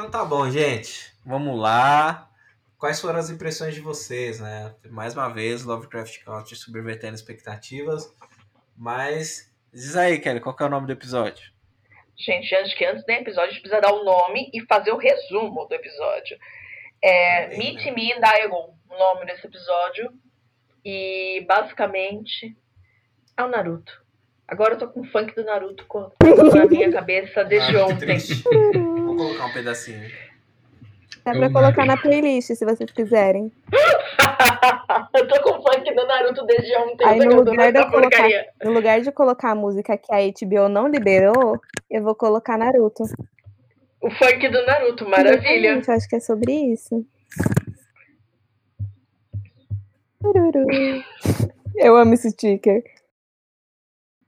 Então tá bom, gente. Vamos lá. Quais foram as impressões de vocês, né? Mais uma vez, Lovecraft Country subvertendo expectativas. Mas diz aí, Kelly, qual que é o nome do episódio? Gente, acho que antes do episódio a gente precisa dar o nome e fazer o resumo do episódio. É, Bem, Meet né? Me in Daigon, o nome desse episódio. E basicamente é o Naruto. Agora eu tô com o funk do Naruto na minha cabeça desde Ah, ontem. Vou colocar um pedacinho. Dá É pra o colocar na playlist, se vocês quiserem. eu tô com o funk do Naruto desde ontem. Aí, eu tô no lugar de eu colocar- porcaria. No lugar de colocar a música que a HBO não liberou, eu vou colocar Naruto. O funk do Naruto, maravilha. Exatamente, Eu acho que é sobre isso. Eu amo esse sticker.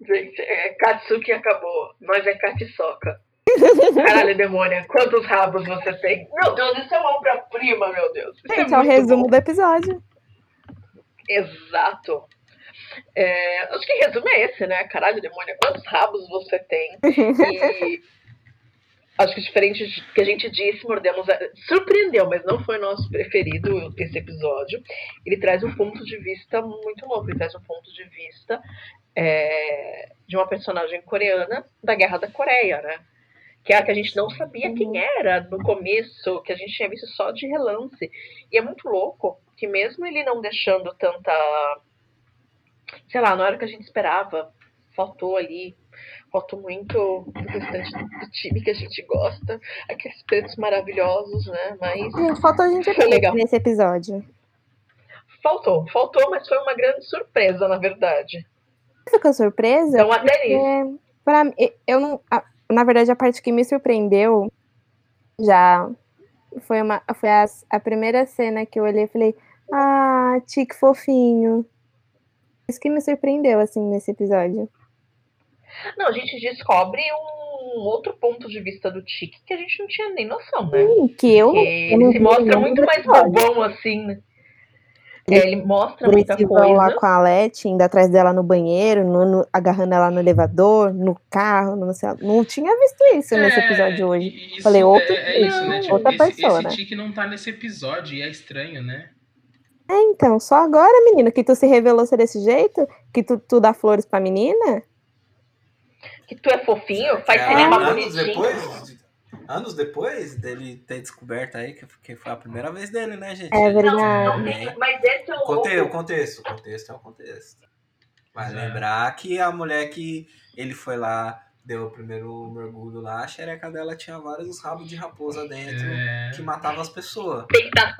Gente, é, Katsuki acabou. Nós é Katisoka. Caralho, demônia, quantos rabos você tem? Meu Deus, isso é uma obra-prima, meu Deus. Isso Gente, é o muito resumo bom. do episódio. Exato. É, acho que resumo é esse, né? Caralho, demônia, quantos rabos você tem? E acho que diferente do que a gente disse, Mordemos. a- Surpreendeu, mas não foi nosso preferido esse episódio. Ele traz um ponto de vista muito louco. Ele traz um ponto de vista é, de uma personagem coreana da Guerra da Coreia, né? Que é a que a gente não sabia quem era no começo, que a gente tinha visto só de relance. E é muito louco que mesmo ele não deixando tanta. Sei lá, não era o que a gente esperava. Faltou ali. Faltou muito do restante do time que a gente gosta. Aqueles pretos maravilhosos, né? Mas Gente, faltou gente Foi aqui legal. nesse episódio. faltou. Faltou, mas foi uma grande surpresa, na verdade. Ficou surpresa? Então, até nisso. É, pra, mim, eu não. Na verdade, a parte que me surpreendeu já foi, uma, foi a, a primeira cena que eu olhei e falei, ah, tique fofinho. Isso que me surpreendeu, assim, nesse episódio. Não, a gente descobre um outro ponto de vista do Tiki que a gente não tinha nem noção, né? Hum, que eu, ele se mostra muito mais bobão assim, né? É, ele mostra Por muita vão lá coisa. com a Leti, indo atrás dela no banheiro, no- no- agarrando ela no elevador, no carro, no, sei não tinha visto isso nesse É, episódio hoje. Isso, Falei, outro é, é isso, né? Tipo, outra esse, persona. esse tique não tá nesse episódio e é estranho, né? É, então, só agora, menina, que tu se revelou ser desse jeito? Que tu, tu dá flores pra menina? Que tu é fofinho, faz É, cinema bonitinho. depois, anos depois dele ter descoberto aí, que, que foi a primeira vez dele, né, gente? É Não, verdade. não tem, mas esse é o Conte, contexto, o contexto é o contexto. Vai Exato. lembrar que a mulher que ele foi lá, deu o primeiro mergulho lá, a xereca dela tinha vários rabos de raposa dentro É, que matava as pessoas. Tem que dar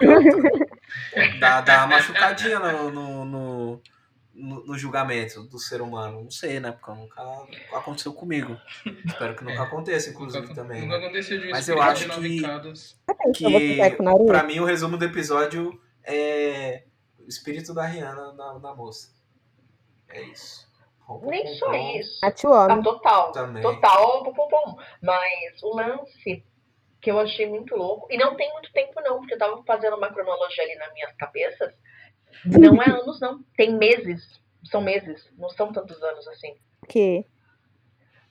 Dá, dá uma machucadinha no, no, no, no- no julgamento do ser humano. Não sei, né? Porque nunca aconteceu comigo. Espero que nunca É. aconteça, inclusive, nunca, também. nunca né? aconteceu de Mas eu acho que- Naruto? Pra mim, o resumo do episódio é o espírito da Rihanna na, na moça. É isso. Nem só pão isso. O homem. Ah, total. Também. Total, pum, pum, pum. Mas o lance que eu achei muito louco, e não tem muito tempo não, porque eu tava fazendo uma cronologia ali nas minhas cabeças, não é anos não, tem meses, são meses, não são tantos anos assim. Que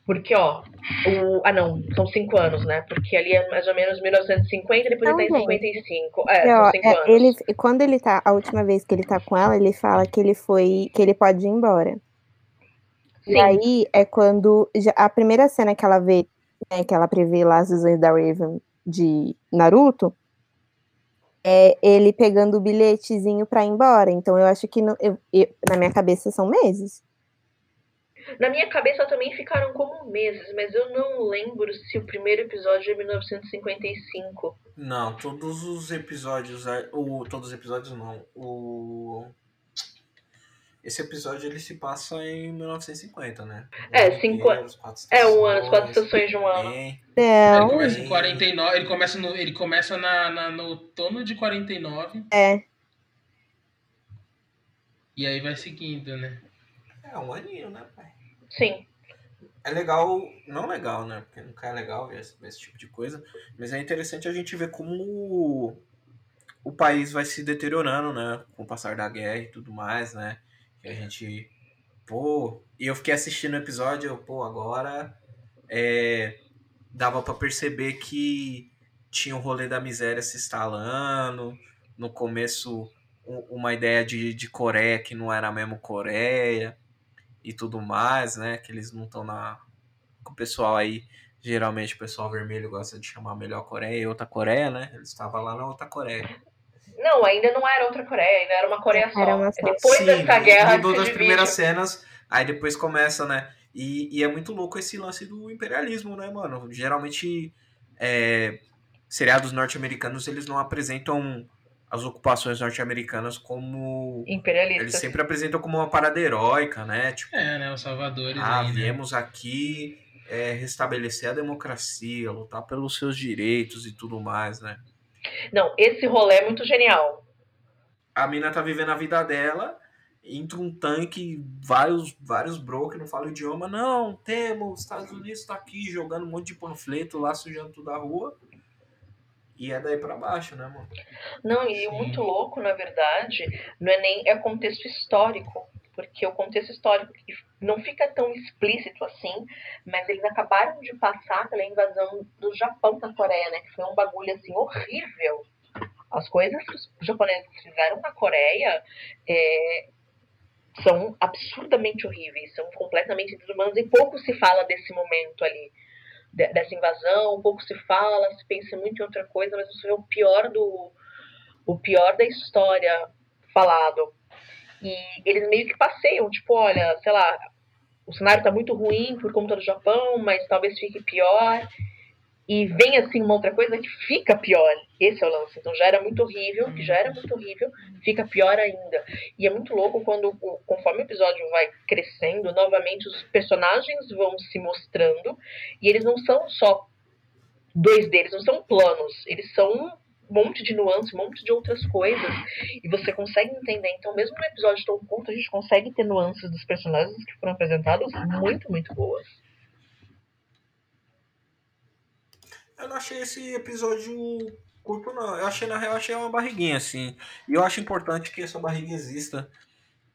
Porque, ó, o... ah não, são cinco anos, né? Porque ali é mais ou menos 1950, depois ele tá em gente. 55. É, E, são ó, cinco é, anos. ele, quando ele tá, a última vez que ele tá com ela, ele fala que ele foi, que ele pode ir embora. Sim. E aí é quando já- a primeira cena que ela vê, né, que ela prevê lá as visões da Raven de Naruto, é ele pegando o bilhetezinho pra ir embora. Então eu acho que no- eu- eu- na minha cabeça são meses. Na minha cabeça também ficaram como meses, mas eu não lembro se o primeiro episódio é 1955. Não, todos os episódios. é, O, todos os episódios não. O. Esse episódio ele se passa em 1950, né? É, Os cinco- quatro É um ano, as quatro estações, de um ano. tem- Ele começa em Sim. 49, ele começa, no, ele começa na, na- no outono de 49 é. e aí vai seguindo, né? É um aninho, né, pai? Sim. É legal, não legal, né? Porque nunca é legal ver esse, ver esse tipo de coisa. Mas é interessante a gente ver como o, o país vai se deteriorando, né? Com o passar da guerra e tudo mais, né? Que a gente. Pô. E eu fiquei assistindo o episódio, eu, pô, agora. É, dava pra perceber que tinha o rolê da miséria se instalando, no começo uma ideia de, de Coreia que não era mesmo Coreia e tudo mais, né? Que eles não estão na. O pessoal aí, geralmente o pessoal vermelho gosta de chamar melhor Coreia e outra Coreia, né? Eles estavam lá na outra Coreia. Não, ainda não era outra Coreia, ainda era uma Coreia só. Era uma só. Depois Sim, dessa guerra. mudou das divide. primeiras cenas, aí depois começa, né? E, e é muito louco esse lance do imperialismo, né, mano? Geralmente, é, seriados norte-americanos, eles não apresentam as ocupações norte-americanas como... Imperialistas. Eles sempre apresentam como uma parada heróica, né? Tipo, É, né? Os salvadores ah, aí, né? viemos aqui é, restabelecer a democracia, lutar pelos seus direitos e tudo mais, né? Não, esse rolê é muito genial. a mina tá vivendo a vida dela, entra um tanque, vários, vários bro que não falam o idioma, não, temos, os Estados Unidos tá aqui jogando um monte de panfleto lá, sujando tudo a rua. E é daí pra baixo, né, mano? Não, e Sim. o muito louco, na verdade, não é nem é contexto histórico. Porque o contexto histórico não fica tão explícito assim, mas eles acabaram de passar pela invasão do Japão na Coreia, né? Que foi um bagulho assim horrível. As coisas que os japoneses fizeram na Coreia é, são absurdamente horríveis, são completamente desumanos e pouco se fala desse momento ali, de- dessa invasão, pouco se fala, se pensa muito em outra coisa, mas isso é o pior do o pior da história falado. E eles meio que passeiam, tipo, olha, sei lá, o cenário tá muito ruim por conta do Japão, mas talvez fique pior. E vem assim uma outra coisa que fica pior. Esse é o lance. Então já era muito horrível, que já era muito horrível, fica pior ainda. E é muito louco quando, conforme o episódio vai crescendo, novamente os personagens vão se mostrando. E eles não são só dois deles, não são planos. Eles são monte de nuances, um monte de outras coisas. E você consegue entender. Então, mesmo no episódio tão curto, a gente consegue ter nuances dos personagens que foram apresentados muito, muito boas. Eu não achei esse episódio curto, não. Eu achei, na real, achei uma barriguinha, assim. E eu acho importante que essa barriga exista,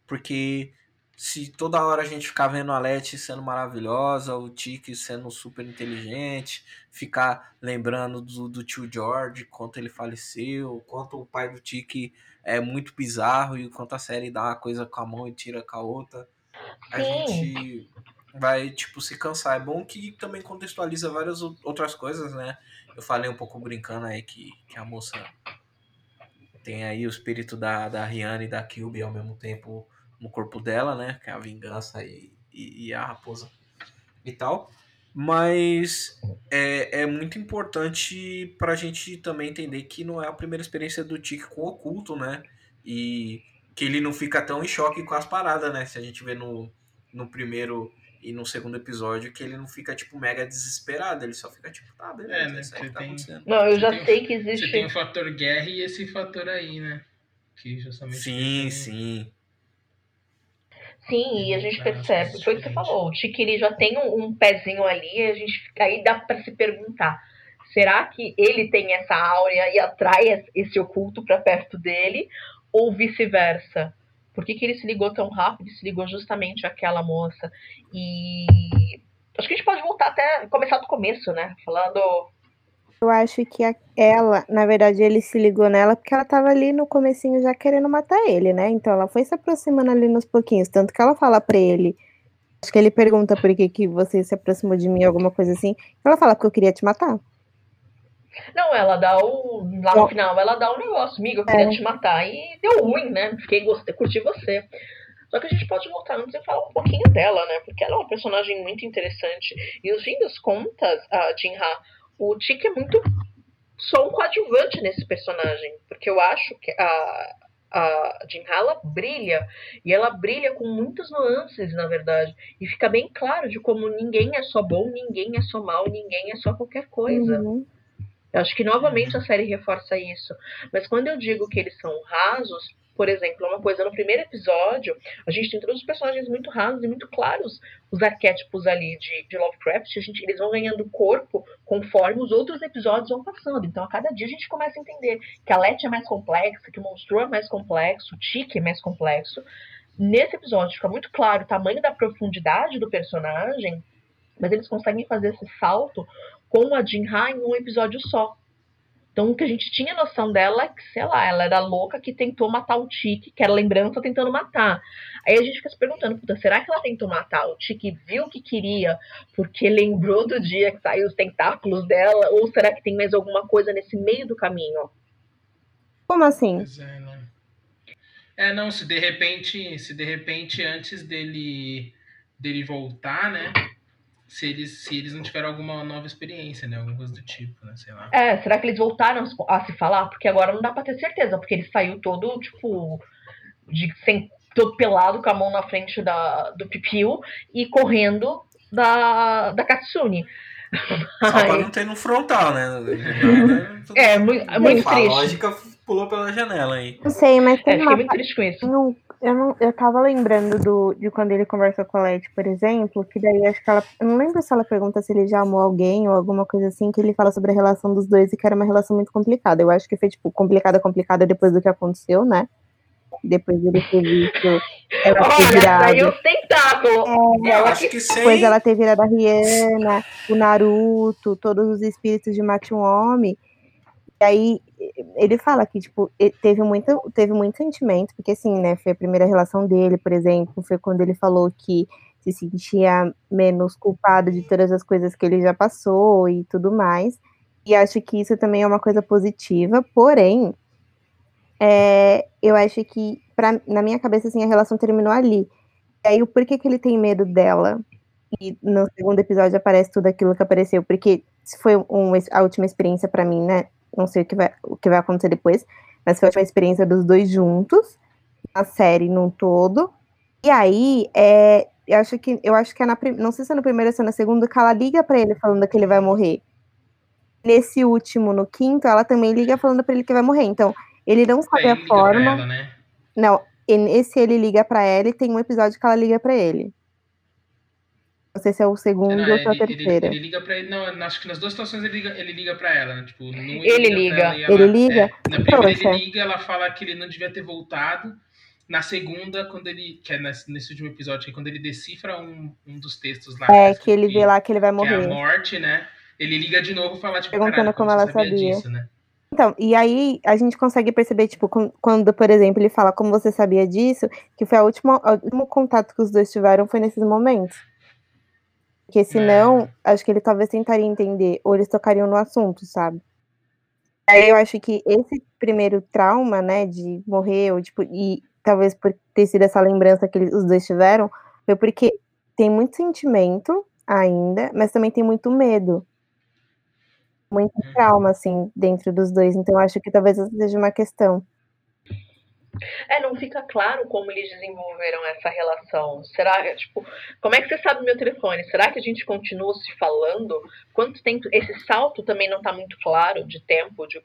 porque se toda hora a gente ficar vendo a Leti sendo maravilhosa, o Tiki sendo super inteligente, ficar lembrando do, do tio George, quanto ele faleceu, quanto o pai do Tiki é muito bizarro e quanto a série dá uma coisa com a mão e tira com a outra, a Sim. gente vai, tipo, se cansar. É bom que também contextualiza várias ou- outras coisas, né? Eu falei um pouco brincando aí que, que a moça tem aí o espírito da, da Rihanna e da Kilby ao mesmo tempo no corpo dela, né? Que é a vingança e, e, e a raposa e tal. Mas é, é muito importante pra gente também entender que não é a primeira experiência do Tiki com o oculto, né? E que ele não fica tão em choque com as paradas, né? Se a gente vê no, no primeiro e no segundo episódio, que ele não fica, tipo, mega desesperado, ele só fica, tipo, tá, beleza, É, né? isso aí que Você tá tem- acontecendo. Não, eu Você já tem- sei que Você existe. tem o fator guerra e esse fator aí, né? Que justamente. Sim, tem- sim. Sim, e a gente percebe, foi o que você falou, o ele já tem um, um pezinho ali, a gente fica- aí dá pra se perguntar, será que ele tem essa áurea e atrai esse oculto pra perto dele, ou vice-versa? Por que, que ele se ligou tão rápido? Ele se ligou justamente àquela moça. E acho que a gente pode voltar até começar do começo, né? Falando. Eu acho que a- ela, na verdade, ele se ligou nela porque ela tava ali no comecinho já querendo matar ele, né? Então ela foi se aproximando ali nos pouquinhos, tanto que ela fala pra ele, acho que ele pergunta por que, que você se aproximou de mim, alguma coisa assim. Ela fala porque eu queria te matar. Não, ela dá o. Lá no final, ela dá um negócio, amiga, eu queria É. te matar. E deu ruim, né? Fiquei, gostei, curti você. Só que a gente pode voltar antes e falar um pouquinho dela, né? Porque ela é uma personagem muito interessante. E no fim das contas, a Jinha, o Tiki é muito só um coadjuvante nesse personagem. Porque eu acho que a, a Jinha, ela brilha. E ela brilha com muitas nuances, na verdade. E fica bem claro de como ninguém é só bom, ninguém é só mal, ninguém é só qualquer coisa. Uhum. Eu acho que novamente a série reforça isso. Mas quando eu digo que eles são rasos, por exemplo, uma coisa, no primeiro episódio, a gente tem todos os personagens muito rasos e muito claros, os arquétipos ali de, de Lovecraft, a gente, eles vão ganhando corpo conforme os outros episódios vão passando. Então, a cada dia a gente começa a entender que a Letty é mais complexa, que o Monstro é mais complexo, o Tiki é mais complexo. Nesse episódio fica muito claro o tamanho da profundidade do personagem, mas eles conseguem fazer esse salto com a Jinha em um episódio só. Então, o que a gente tinha noção dela é que, sei lá, ela era louca que tentou matar o Tiki, que era lembrança tentando matar. Aí a gente fica se perguntando, puta, será que ela tentou matar o Tiki, viu o que queria, porque lembrou do dia que saiu os tentáculos dela, ou será que tem mais alguma coisa nesse meio do caminho? Como assim? Pois é, não. É, não, se de repente, se de repente antes dele dele voltar, né? Se eles, se eles não tiveram alguma nova experiência, né? Alguma coisa do tipo, né? Sei lá. É, será que eles voltaram a se falar? Porque agora não dá pra ter certeza, porque ele saiu todo, tipo, de, sem, todo pelado, com a mão na frente da, do Pipiu e correndo da, da Katsune. Só pra não ter no frontal, né? É, muito, muito a triste. lógica pulou pela janela aí. Não sei, mas É, tem fiquei uma muito triste com isso. Não, eu, não, eu tava lembrando do, de quando ele conversou com a Letty, por exemplo, que daí acho que ela. Eu não lembro se ela pergunta se ele já amou alguém ou alguma coisa assim, que ele fala sobre a relação dos dois e que era uma relação muito complicada. Eu acho que foi, tipo, complicada, complicada depois do que aconteceu, né? Depois ele ter visto ela ter Olha, virado. saiu os tentáculos. Eu Ela acho que sem. Depois ela ter virado a Rihanna, o Naruto, todos os espíritos de Mate um Homem. E aí ele fala que, tipo, teve muito, teve muito sentimento, porque assim, né, foi a primeira relação dele, por exemplo, foi quando ele falou que se sentia menos culpado de todas as coisas que ele já passou e tudo mais. E acho que isso também é uma coisa positiva, porém, é, eu acho que, pra, na minha cabeça, assim, a relação terminou ali. E aí, o porquê que ele tem medo dela? E no segundo episódio aparece tudo aquilo que apareceu, porque foi um, a última experiência pra mim, né? Não sei o que, vai, o que vai acontecer depois, mas foi a última experiência dos dois juntos, na série num todo. E aí, é, eu acho que eu acho que é na não sei se é no primeiro ou se é no segundo, que ela liga pra ele falando que ele vai morrer. Nesse último, no quinto, ela também liga falando pra ele que vai morrer. Então, ele não sabe ele a forma. ela, né? Não, e nesse ele liga pra ela e tem um episódio que ela liga pra ele. Não sei se é o segundo Não, ou se é o ele, ele, ele liga pra ele. Não, acho que nas duas situações ele liga, ele liga pra ela, né? Tipo, num Ele liga. ela ela- Ele liga? É, na primeira Poxa. ele liga, ela fala que ele não devia ter voltado. Na segunda, quando ele. Que é nesse, nesse último episódio, que é quando ele decifra um, um dos textos lá. É, que ele vê lá que ele vai Que é a morrer. morte, né? Ele liga de novo e fala, tipo, Perguntando como você ela sabia. disso, né? Então, e aí a gente consegue perceber, tipo, quan- quando, por exemplo, ele fala como você sabia disso, que foi a última, o último contato que os dois tiveram foi nesses momentos. Porque senão, acho que ele talvez tentaria entender, ou eles tocariam no assunto, sabe? Aí eu acho que esse primeiro trauma, né, de morrer, ou tipo, e talvez por ter sido essa lembrança que eles- os dois tiveram, foi porque tem muito sentimento ainda, mas também tem muito medo. Muito Uhum. trauma, assim, dentro dos dois. Então, eu acho que talvez essa seja uma questão. É, não fica claro como eles desenvolveram essa relação. Será, tipo, como é que você sabe meu telefone? Será que a gente continua se falando? Quanto tempo? Esse salto também não tá muito claro de tempo, de,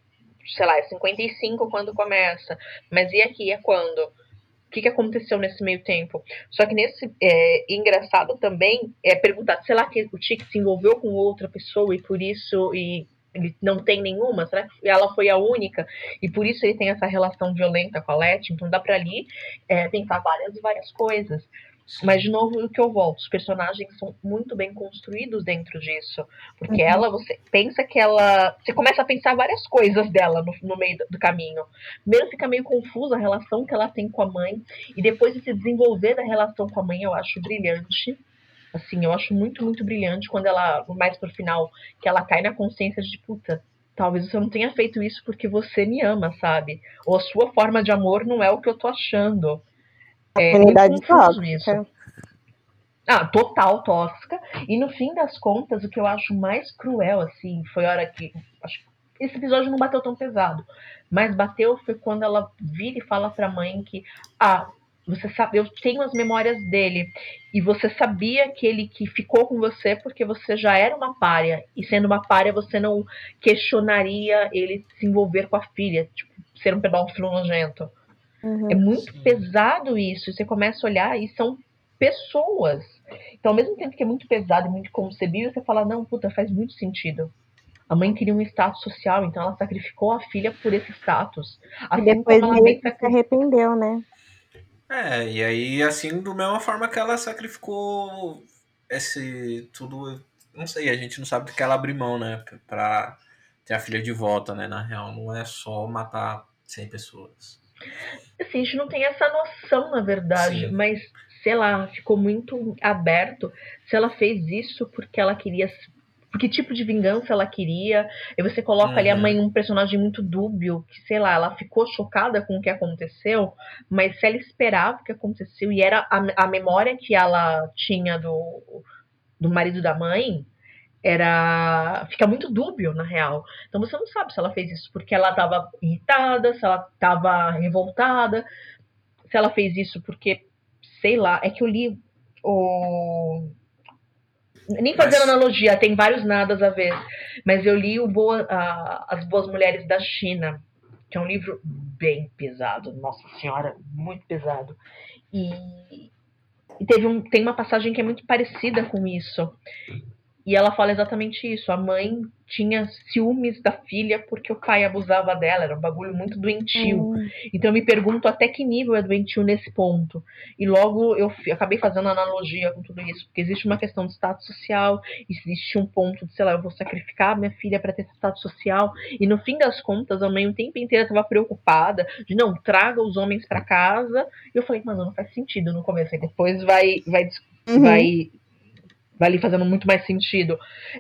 sei lá, é 55 quando começa. Mas e aqui, é quando? O que, que aconteceu nesse meio tempo? Só que nesse é, engraçado também é perguntar, sei lá que o Tiki se envolveu com outra pessoa e por isso e ele não tem nenhuma? Será que ela foi a única? E por isso ele tem essa relação violenta com a Letty, então dá pra ali é, pensar várias e várias coisas. Mas, de novo, o que eu volto, os personagens são muito bem construídos dentro disso. Porque Uhum. ela, você pensa que ela. Você começa a pensar várias coisas dela no, no meio do, do caminho. Primeiro fica meio confusa a relação que ela tem com a mãe. E depois de se desenvolver da relação com a mãe, eu acho brilhante. Assim, eu acho muito, muito brilhante quando ela, mais pro final, que ela cai na consciência de puta, talvez você não tenha feito isso porque você me ama, sabe? Ou a sua forma de amor não é o que eu tô achando. É muito Unidade confuso isso. tóxica. Ah, total tóxica. E no fim das contas, o que eu acho mais cruel, assim, foi a hora que. Acho que esse episódio não bateu tão pesado. Mas bateu foi quando ela vira e fala pra mãe que. Ah, você sabe, eu tenho as memórias dele. E você sabia que ele que ficou com você porque você já era uma párea. E sendo uma párea, você não questionaria ele se envolver com a filha. Tipo, ser um pedófilo nojento. Uhum. É muito Sim. pesado isso. Você começa a olhar e são pessoas. Então, ao mesmo tempo que é muito pesado e muito concebível, você fala, não, puta, faz muito sentido. A mãe queria um status social, então ela sacrificou a filha por esse status. E Assim depois como ela meio bem que se arrependeu, né? É, e aí, assim, do mesma forma que ela sacrificou esse tudo. Não sei, a gente não sabe do que ela abriu mão, né? Pra ter a filha de volta, né? Na real, não é só matar 100 pessoas. Assim, a gente não tem essa noção, na verdade, Sim. mas sei lá, ficou muito aberto se ela fez isso porque ela queria. Que tipo de vingança ela queria. E você coloca ali a Uhum. mãe um personagem muito dúbio, que, sei lá, ela ficou chocada com o que aconteceu, mas se ela esperava o que aconteceu e era a, a memória que ela tinha do, do marido da mãe, era. fica muito dúbio, na real. Então você não sabe se ela fez isso porque ela estava irritada, se ela estava revoltada, se ela fez isso porque, sei lá, é que eu li o. Nem fazendo Mas- analogia, tem vários nadas a ver, mas eu li o Boa, a- As Boas Mulheres da China, que é um livro bem pesado, nossa senhora, muito pesado. E, e teve um, tem uma passagem que é muito parecida com isso. E ela fala exatamente isso. A mãe tinha ciúmes da filha porque o pai abusava dela. Era um bagulho muito doentio. Hum, Então eu me pergunto até que nível é doentio nesse ponto. E logo eu acabei fazendo analogia com tudo isso, porque existe uma questão de status social, existe um ponto de, sei lá, eu vou sacrificar minha filha para ter esse status social. E no fim das contas, a mãe o tempo inteiro estava preocupada de não, traga os homens para casa. E eu falei, mano, não faz sentido no começo. Aí depois vai, vai, uhum. vai vai ali fazendo muito mais sentido.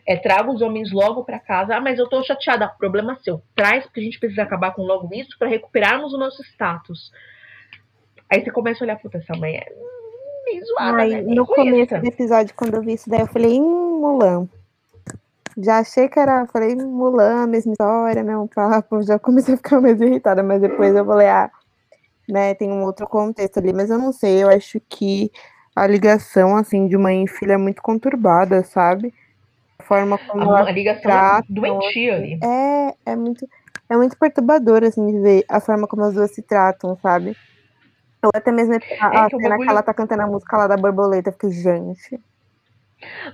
É, traga os homens logo pra casa. Ah, mas eu tô chateada. Problema seu. Traz, porque a gente precisa acabar com logo isso pra recuperarmos o nosso status. Aí você começa a olhar, puta, essa mãe é meio zoada, Ai, né? No começo do episódio, quando eu vi isso daí, eu falei, hum, Mulan. Já achei que era, falei, Mulan, mesma história, mesmo papo, já comecei a ficar mais irritada, mas depois eu falei, ah, né, tem um outro contexto ali, mas eu não sei, eu acho que a ligação, assim, de mãe e filha é muito conturbada, sabe? A forma como A, a ligação tratam, é doentia ali. é, é muito, é muito perturbador, assim, de ver a forma como as duas se tratam, sabe? Ou até mesmo a, É que cena bagulho- que ela tá cantando a música lá da borboleta, eu fiquei, gente.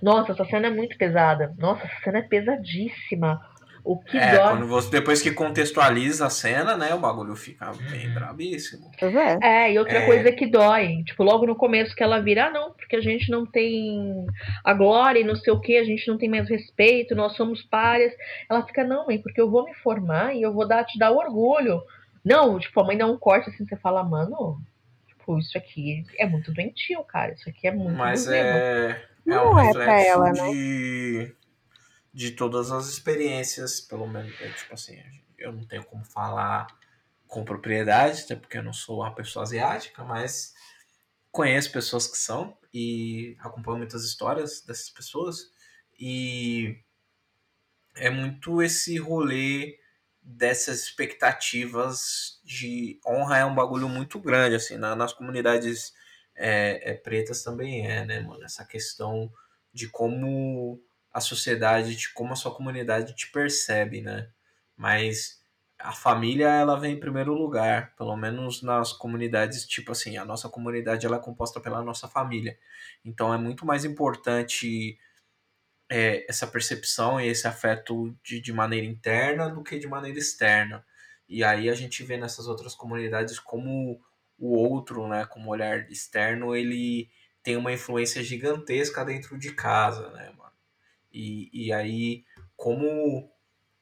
Nossa, essa cena é muito pesada. Nossa, essa cena é pesadíssima. O que É, dói. quando você, depois que contextualiza a cena, né, o bagulho fica bem brabíssimo. Pois é. É, e outra É. coisa que dói, tipo, logo no começo que ela vira, ah, não, porque a gente não tem a glória e não sei o que, a gente não tem mais respeito, nós somos párias. Ela fica, não, mãe, porque eu vou me formar e eu vou dar, te dar orgulho. Não, tipo, a mãe dá um corte assim, você fala, mano, tipo, isso aqui é muito doentio, cara, isso aqui é muito Mas é, é Não um é pra reflexo ela, né? De, todas as experiências, pelo menos, é, tipo assim, eu não tenho como falar com propriedade, até porque eu não sou uma pessoa asiática, mas conheço pessoas que são e acompanho muitas histórias dessas pessoas. E é muito esse rolê dessas expectativas de honra é um bagulho muito grande assim na- nas comunidades é, é, pretas também é né mano? Essa questão de como a sociedade de como a sua comunidade te percebe né mas a família ela vem em primeiro lugar pelo menos nas comunidades tipo assim a nossa comunidade ela é composta pela nossa família então é muito mais importante é, essa percepção e esse afeto de, de maneira interna do que de maneira externa. E aí a gente vê nessas outras comunidades como o outro, né, como olhar externo, ele tem uma influência gigantesca dentro de casa, né, mano? E, e aí, como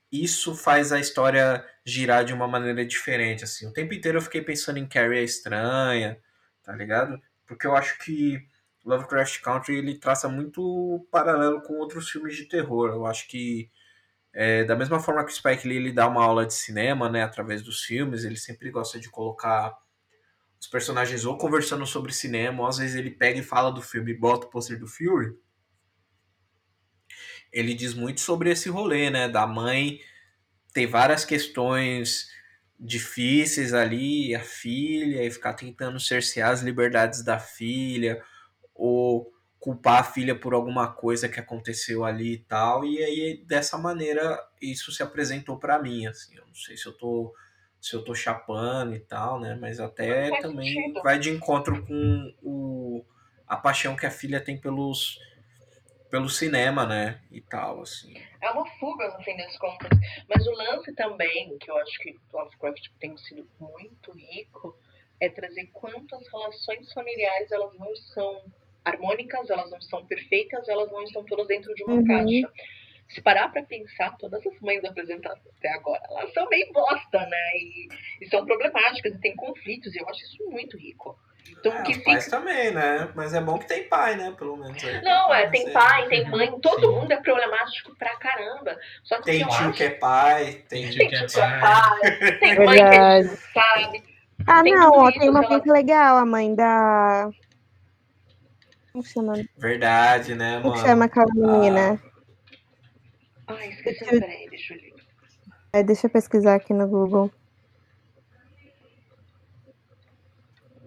isso faz a história girar de uma maneira diferente, assim. O tempo inteiro eu fiquei pensando em Carrie a Estranha, tá ligado? Porque eu acho que Lovecraft Country ele traça muito paralelo com outros filmes de terror. Eu acho que é, da mesma forma que o Spike Lee ele dá uma aula de cinema, né, através dos filmes, ele sempre gosta de colocar os personagens ou conversando sobre cinema, ou às vezes ele pega e fala do filme e bota o pôster do Fury. Ele diz muito sobre esse rolê, né, da mãe ter várias questões difíceis ali, a filha, e ficar tentando cercear as liberdades da filha, ou culpar a filha por alguma coisa que aconteceu ali e tal. E aí, dessa maneira, isso se apresentou para mim, assim. Eu não sei se eu tô se eu tô chapando e tal, né? Mas até também sentido. vai de encontro com o, a paixão que a filha tem pelos pelo cinema, né? E tal, assim. É uma fuga, no fim das contas. Mas o lance também, que eu acho que o Lovecraft tem sido muito rico, é trazer quantas relações familiares elas não são harmônicas, elas não são perfeitas, elas não estão todas dentro de uma Uhum. caixa. se parar pra pensar, todas as mães apresentadas até agora, elas são meio bosta, né? E, e são problemáticas, e tem conflitos, e eu acho isso muito rico. Então, É, que os pais fica... também, né? Mas é bom que tem pai, né? Pelo menos aí. Não, é, Não tem sei. pai, tem mãe, todo Sim. mundo é problemático pra caramba. Só que Tem tio acho que é pai, tem Tem tem que é tio que é pai. pai, tem mãe que não sabe. Ah, Tem não, ó, tem uma ela- muito legal, a mãe da. Como chama? Verdade, né, Como mano? chama aquela menina? Ai, esqueci, peraí, deixa eu ler. É, deixa eu pesquisar aqui no Google.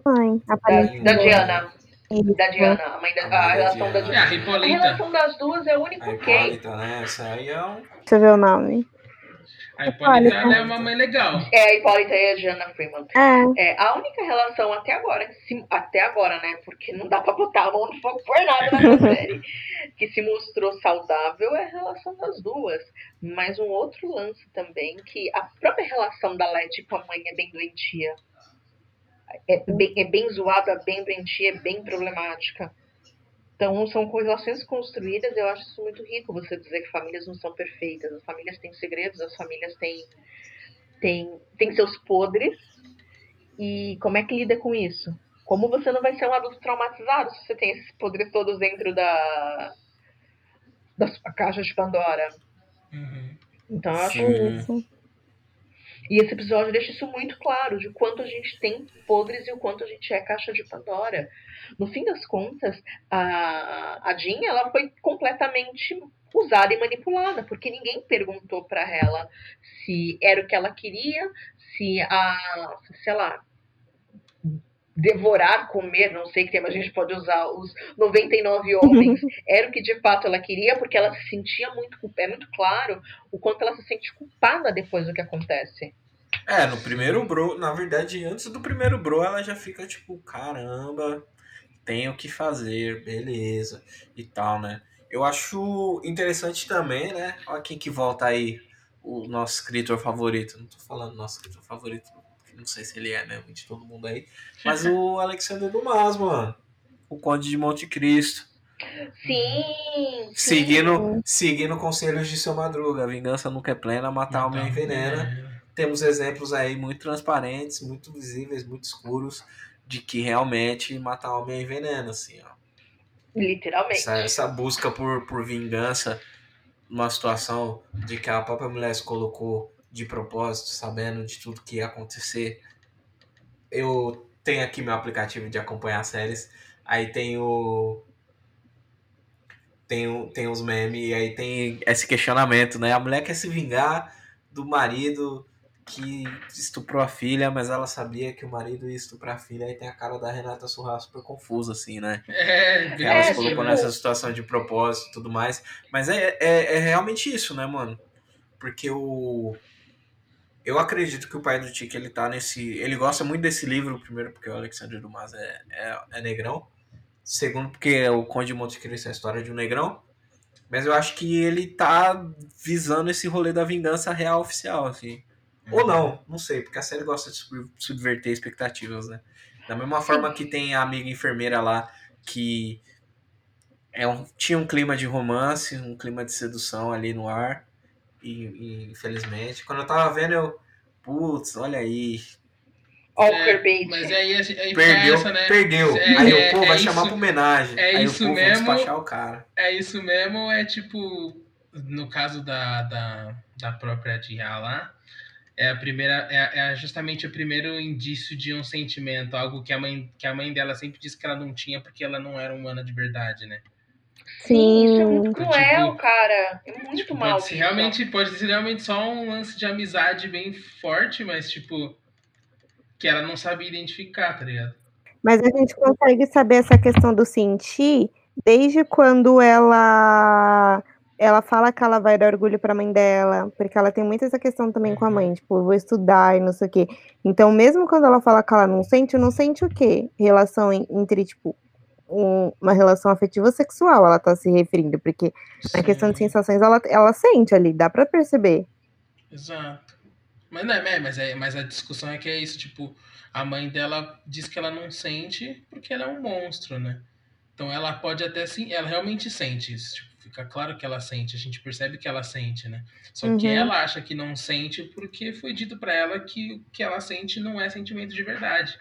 Mãe, Da, da Diana. Isso. Da Diana, a mãe da, A relação da Diana. É a. A relação das duas é o único. Hipólita, né? Essa aí é um. Deixa eu ver o nome. A Hipólita é uma mãe legal. É a Hipólita e a Diana Freeman. É, É, a única relação até agora, que se- até agora, né? Porque não dá pra botar a mão no fogo por nada nessa série, que se mostrou saudável é a relação das duas. Mas um outro lance também, que a própria relação da Letty com a mãe é bem doentia. É bem, é bem zoada, é bem doentia, é bem problemática. Então, são relações construídas, eu acho isso muito rico, você dizer que famílias não são perfeitas. As famílias têm segredos, as famílias têm, têm, têm seus podres. E como é que lida com isso? Como você não vai ser um adulto traumatizado se você tem esses podres todos dentro da, da sua caixa de Pandora? Uhum. Então, eu acho Sim. E esse episódio deixa isso muito claro, de quanto a gente tem podres e o quanto a gente é caixa de Pandora. No fim das contas, a, a Jean, ela foi completamente usada e manipulada, porque ninguém perguntou pra ela se era o que ela queria, se a, sei lá, devorar, comer, não sei que tema a gente pode usar, os 99 homens, era o que de fato ela queria, porque ela se sentia muito, é muito claro o quanto ela se sente culpada depois do que acontece. É, no primeiro bro, na verdade, antes do primeiro bro, ela já fica tipo, caramba, tenho que fazer, beleza, e tal, né? Eu acho interessante também, né? Olha quem que volta aí, o nosso escritor favorito. Não tô falando nosso escritor favorito, não sei se ele é mesmo de todo mundo aí. Mas o Alexander Dumas, mano. O Conde de Monte Cristo. Sim, sim. Seguindo, seguindo conselhos de seu Madruga. A vingança nunca é plena, matar alma Então, envenena. Temos exemplos aí muito transparentes, muito visíveis, muito escuros, de que realmente matar alma envenena, assim, ó. Literalmente. Essa, essa busca por, por vingança numa situação de que a própria mulher se colocou de propósito, sabendo de tudo que ia acontecer. Eu tenho aqui meu aplicativo de acompanhar séries, aí tem o. Tem, tem os memes, e aí tem esse questionamento, né? A mulher quer se vingar do marido que estuprou a filha, mas ela sabia que o marido ia estuprar a filha, aí tem a cara da Renata Surra super confusa, assim, né? É, Ela É, se colocou tipo- nessa situação de propósito e tudo mais. Mas é, é, é realmente isso, né, mano? Porque o. Eu acredito que o pai do Tiki, ele tá nesse. Ele gosta muito desse livro, primeiro, porque o Alexandre Dumas é, é, é negrão. Segundo, porque o Conde de Monte Cristo é a história de um negrão. Mas eu acho que ele tá visando esse rolê da vingança real oficial, assim. Ou não, não sei, porque a série gosta de sub- subverter expectativas, né? Da mesma forma que tem a amiga enfermeira lá que é um, tinha um clima de romance, um clima de sedução ali no ar. E, e, infelizmente, quando eu tava vendo, eu. Putz, olha aí. Ó, o É, Kerbait. Mas aí, aí Perdeu, essa, né? perdeu. É, aí é, o povo é vai isso- chamar pra homenagem. é aí isso o povo mesmo. vai despachar o cara. É isso mesmo, é tipo, no caso da, da, da própria Dia lá, é a primeira, é, é justamente o primeiro indício de um sentimento, algo que a mãe, que a mãe dela sempre disse que ela não tinha porque ela não era humana de verdade, né? Sim, isso é muito cruel, tipo, cara. É muito Tipo, mal. pode realmente, pode ser realmente só um lance de amizade bem forte, mas tipo, que ela não sabia identificar, tá ligado? Mas a gente consegue saber essa questão do sentir desde quando ela ela fala que ela vai dar orgulho pra mãe dela, porque ela tem muito essa questão também com a mãe, tipo, eu vou estudar e não sei o quê. Então, mesmo quando ela fala que ela não sente, não sente o quê? Relação en- entre, tipo, um- uma relação afetiva sexual, ela tá se referindo, porque na questão de Sim. sensações ela, ela sente ali, dá pra perceber. Exato. Mas não é, mas, é, mas a discussão é que é isso, tipo, a mãe dela diz que ela não sente porque ela é um monstro, né? Então ela pode até sim, ela realmente sente isso. Tipo, fica claro que ela sente, a gente percebe que ela sente, né? Só Uhum. que ela acha que não sente porque foi dito pra ela que o que ela sente não é sentimento de verdade.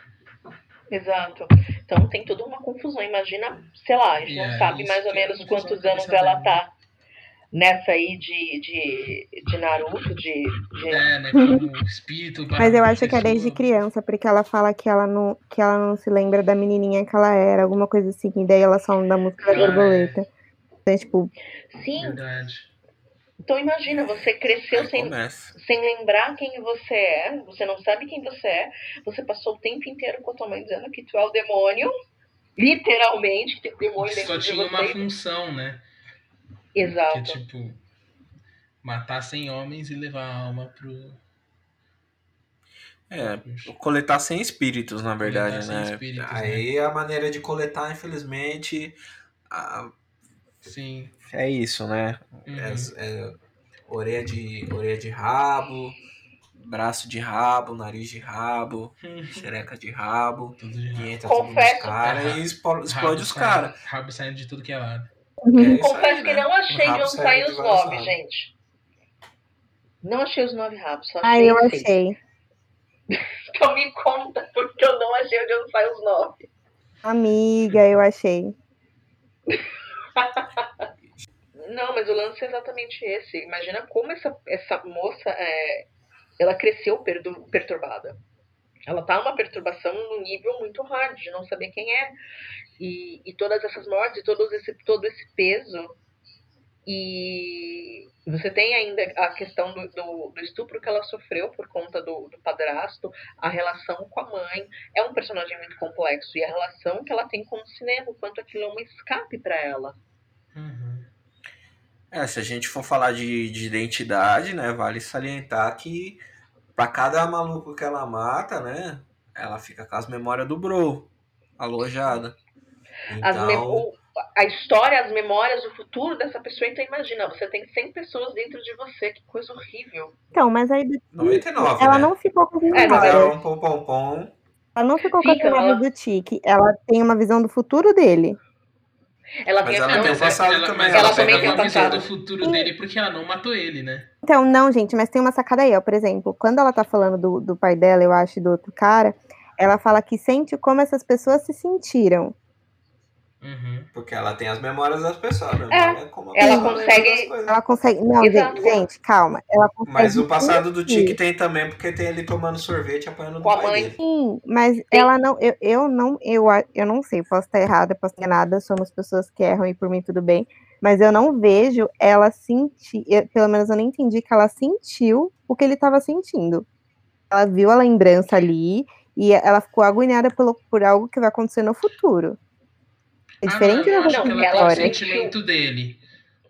Exato. Então tem toda uma confusão. Imagina, sei lá, a gente não é sabe mais ou é menos quantos anos ela dela. tá nessa aí de, de, de Naruto, de, de É, né? Como espírito. Mas eu acho que é desde criança, porque ela fala que ela não, que ela não se lembra da menininha que ela era, alguma coisa assim, e daí ela só lembra da música da Ah, é. borboleta. Então, tipo, Sim, Verdade. Então imagina, você cresceu sem, começa. sem lembrar quem você é, você não sabe quem você é, você passou o tempo inteiro com a tua mãe dizendo que tu é o demônio, literalmente, que tem demônio Só dentro de tinha uma função, né? Que é Exato. tipo. Matar 100 homens e levar a alma pro. É, coletar sem espíritos, na verdade, Coletar sem né? espíritos, Aí a maneira de coletar, infelizmente, a- Sim. É isso, né? Uhum. É, é orelha, de, orelha de rabo, braço de rabo, nariz de rabo, xereca de rabo, Tudo de rabo. e entra tudo nos Confesso- caras e explode Rabo os caras. Rabo saindo de tudo que é lado. É isso aí, Confesso que né? não achei de onde sai saem de os nove, gente. Não achei os nove rabos, só ah, achei eu seis. achei. Então me conta, porque eu não achei de onde saem os nove. Amiga, eu achei. Não, mas o lance é exatamente esse. Imagina como essa, essa moça é, ela cresceu perdu- perturbada. Ela tá numa perturbação num nível muito hard, de não saber quem é. E, e todas essas mortes, todo esse, todo esse peso. E você tem ainda a questão do, do, do estupro que ela sofreu por conta do, do padrasto, a relação com a mãe. É um personagem muito complexo. E a relação que ela tem com o cinema, o quanto aquilo é um escape para ela. É, se a gente for falar de, de identidade, né, vale salientar que pra cada maluco que ela mata, né, ela fica com as memórias do bro, alojada. Mem- Então, a história, as memórias, o futuro dessa pessoa. Então imagina, você tem 100 pessoas dentro de você, que coisa horrível. Então, mas aí 99, ela né? não ficou com as É, memórias. ela é um pom pom pom. Ela não ficou com as Fica, memórias ela- do Tiki. Ela tem uma visão do futuro dele. Ela Mas ela tem passado ela, também, mas ela ela também tem passado. do futuro dele porque ela não matou ele, né? Então, não, gente, mas tem uma sacada aí, ó. Por exemplo, quando ela tá falando do, do pai dela, eu acho, e do outro cara, ela fala que sente como essas pessoas se sentiram. Uhum. Porque ela tem as memórias das pessoas, né? É, ela pessoa consegue-. Ela consegue. Não, Exato. gente, gente, calma. Ela consegue. Mas o passado do. Tiki tem também, porque tem ele tomando sorvete apanhando do Com a pai mãe. dele. Sim, mas ela não, eu, eu não, eu, eu não sei, posso estar errada, posso ter nada, somos pessoas que erram e por mim tudo bem, mas eu não vejo ela sentir, eu- pelo menos eu não entendi que ela sentiu o que ele estava sentindo. Ela viu a lembrança ali e ela ficou agoniada pelo, por algo que vai acontecer no futuro. É Ah, diferente não, eu da acho que outra ela tem o sentimento dele.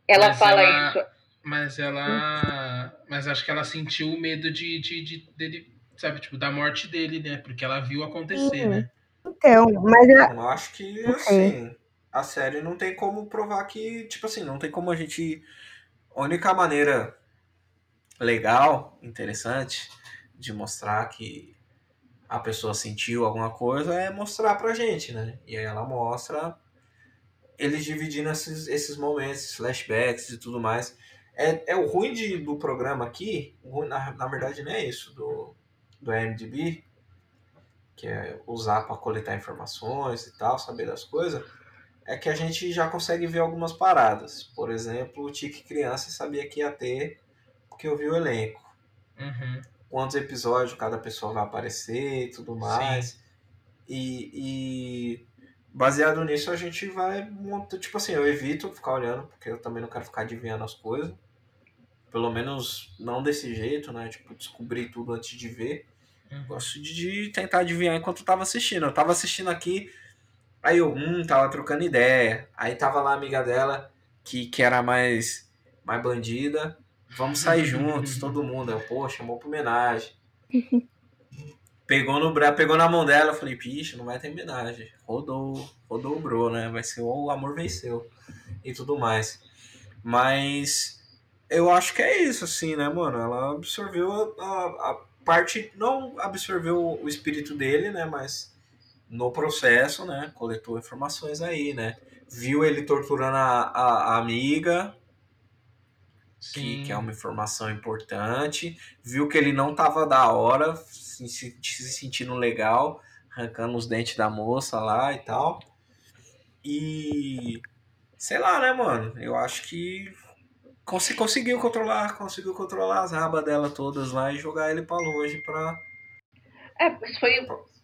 Ela Mas fala ela- isso. Mas ela. Mas acho que ela sentiu o medo de, de, de- dele, sabe, tipo, da morte dele, né? Porque ela viu acontecer, Sim. né? Então, mas ela, Eu acho que, assim, a série não tem como provar que, tipo assim, não tem como a gente. A única maneira legal, interessante, de mostrar que a pessoa sentiu alguma coisa é mostrar pra gente, né? E aí ela mostra eles dividindo esses, esses momentos, esses flashbacks e tudo mais. É, é o ruim de, do programa aqui, ruim, na, na verdade não é isso, do, do MDB, que é usar para coletar informações e tal, saber das coisas, é que a gente já consegue ver algumas paradas. Por exemplo, o Tique Criança sabia que ia ter, porque eu vi o elenco. Uhum. Quantos episódios cada pessoa vai aparecer e tudo mais. E, e baseado nisso a gente vai montar. Tipo assim, eu evito ficar olhando, porque eu também não quero ficar adivinhando as coisas. Pelo menos não desse jeito, né? Tipo, descobrir tudo antes de ver. Uhum. Gosto de, de tentar adivinhar enquanto eu tava assistindo. Eu tava assistindo aqui, aí eu, hum, tava trocando ideia. Aí tava lá a amiga dela, que, que era mais, mais bandida. Vamos sair juntos, todo mundo. Eu, pô, chamou pra homenagem. Pegou no bra, pegou na mão dela, eu falei, pixe, não vai ter homenagem. Rodou, rodou o bro, né? Vai ser o amor venceu. E tudo mais. Mas eu acho que é isso, assim, né, mano? Ela absorveu a, a, a parte. Não absorveu o espírito dele, né? Mas no processo, né, coletou informações aí, né? Viu ele torturando a, a, a amiga, que, que, é uma informação importante. Viu que ele não tava da hora, se, se, se, sentindo legal, arrancando os dentes da moça lá e tal. E sei lá, né, mano? Eu acho que cons conseguiu controlar, conseguiu controlar as rabas dela todas lá e jogar ele para longe pra. É, mas foi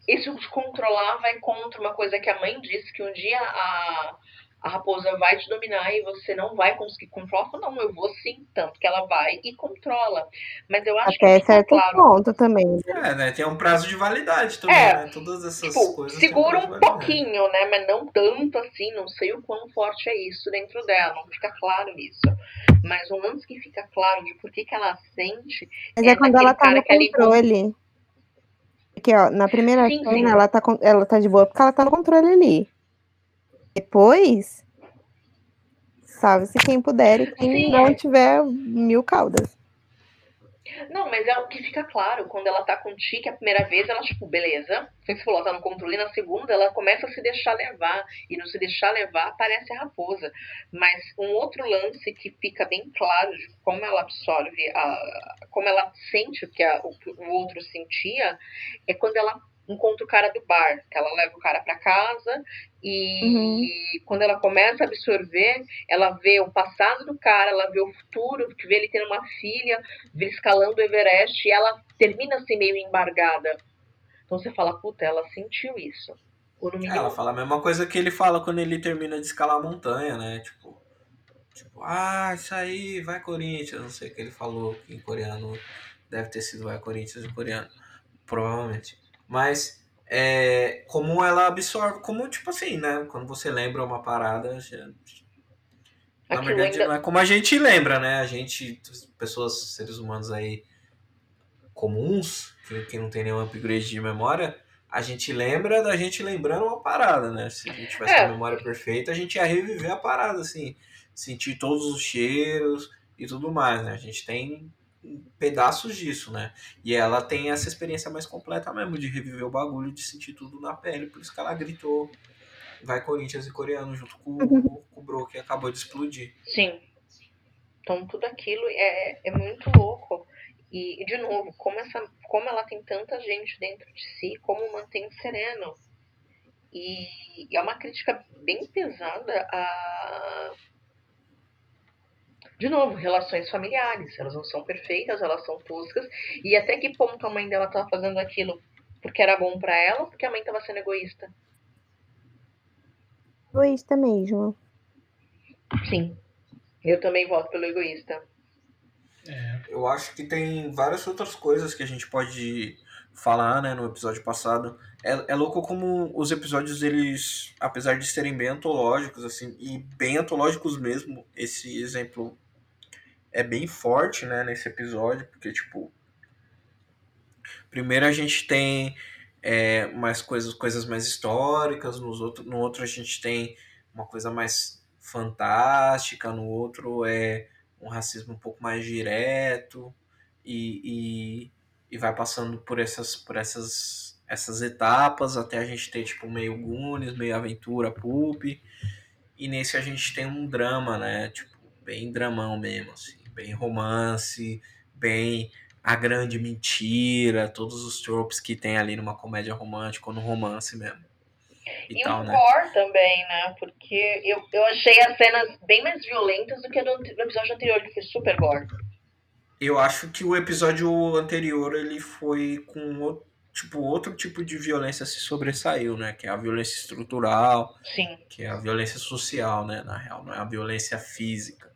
isso controlar vai contra uma coisa que a mãe disse que um dia a, a raposa vai te dominar e você não vai conseguir controlar. Falo, não, eu vou sim, tanto que ela vai e controla. Mas eu acho Até que certo claro, ponto também. É, né? Tem um prazo de validade também, É, né? Todas essas tipo, coisas. segura um um pouquinho, né? Mas não tanto assim, não sei o quão forte é isso dentro dela, não fica claro isso. Mas o lance que fica claro de por que, que ela sente Mas É é quando ela tá no que ela controle. Porque, ó, na primeira Sim, cena, sim. ela tá, com- ela tá de boa porque ela tá no controle ali. Depois, salve-se quem puder e quem Sim, não é. tiver mil caudas. Não, mas é o que fica claro, quando ela tá com o Tique a primeira vez, ela, tipo, beleza. Você falou, ela tá no controle, na segunda ela começa a se deixar levar. E no se deixar levar aparece a raposa. Mas um outro lance que fica bem claro de como ela absorve, a, como ela sente o que a- o, que o outro sentia, é quando ela encontra o cara do bar. que Ela leva o cara pra casa e quando ela começa a absorver, ela vê o passado do cara, ela vê o futuro, vê ele tendo uma filha, vê ele escalando o Everest e ela termina assim meio embargada. Então você fala, puta, ela sentiu isso. Mínimo, Ela fala a mesma coisa que ele fala quando ele termina de escalar a montanha, né? Tipo, tipo, ah, isso aí, vai Corinthians, não sei o que ele falou que em coreano deve ter sido vai Corinthians em coreano, provavelmente. Mas é, como ela absorve, como tipo assim, né? Quando você lembra uma parada, já- na aquilo verdade ainda. não é como a gente lembra, né? A gente, pessoas, seres humanos aí comuns, que, que não tem nenhum upgrade de memória, a gente lembra da gente lembrando uma parada, né? Se a gente tivesse É. a memória perfeita, a gente ia reviver a parada, assim, sentir todos os cheiros e tudo mais, né? A gente tem pedaços disso, né? E ela tem essa experiência mais completa mesmo, de reviver o bagulho, de sentir tudo na pele, por isso que ela gritou vai Corinthians e coreano junto com, o- com o Bro que acabou de explodir. Sim. Então tudo aquilo é, é muito louco. E, e, de novo, como, essa, como ela tem tanta gente dentro de si, como mantém sereno. E, e é uma crítica bem pesada a. De novo, relações familiares. Elas não são perfeitas, elas são toscas. E até que ponto a mãe dela estava fazendo aquilo porque era bom pra ela ou porque a mãe estava sendo egoísta? Egoísta mesmo. Sim. Eu também voto pelo egoísta. É. Eu acho que tem várias outras coisas que a gente pode falar, né, no episódio passado. É, é louco como os episódios, eles, apesar de serem bem antológicos, assim, e bem antológicos mesmo, esse exemplo é bem forte, né, nesse episódio, porque, tipo, primeiro a gente tem é, mais coisas, coisas mais históricas, nos outro, no outro a gente tem uma coisa mais fantástica, no outro é um racismo um pouco mais direto e, e, e vai passando por essas por essas essas etapas até a gente ter tipo meio Goonies, meio aventura, pulp e nesse a gente tem um drama, né? Tipo, bem dramão mesmo, assim, bem romance, bem a grande mentira, todos os tropes que tem ali numa comédia romântica ou no romance mesmo. E, E tal, um né? gore também, né? Porque eu, eu achei as cenas bem mais violentas do que no, no episódio anterior, que foi super gore. Eu acho que o episódio anterior ele foi com outro, tipo, outro tipo de violência se sobressaiu, né? Que é a violência estrutural, Sim. que é a violência social, né? Na real, não é a violência física.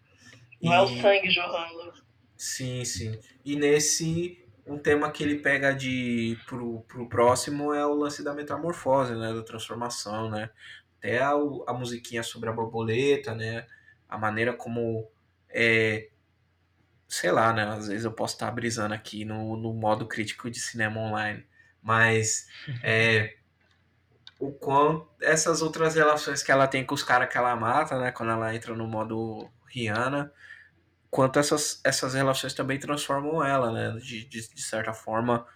Não é o E- sangue jorrando. Sim, sim. E nesse, um tema que ele pega de pro, pro próximo é o lance da metamorfose, né? Da transformação, né? Até a, a musiquinha sobre a borboleta, né? A maneira como é, sei lá, né? Às vezes eu posso estar brisando aqui no, no modo crítico de cinema online, mas é, o quanto essas outras relações que ela tem com os caras que ela mata, né? Quando ela entra no modo Rihanna, quanto essas, essas relações também transformam ela, né? De, de, de certa forma,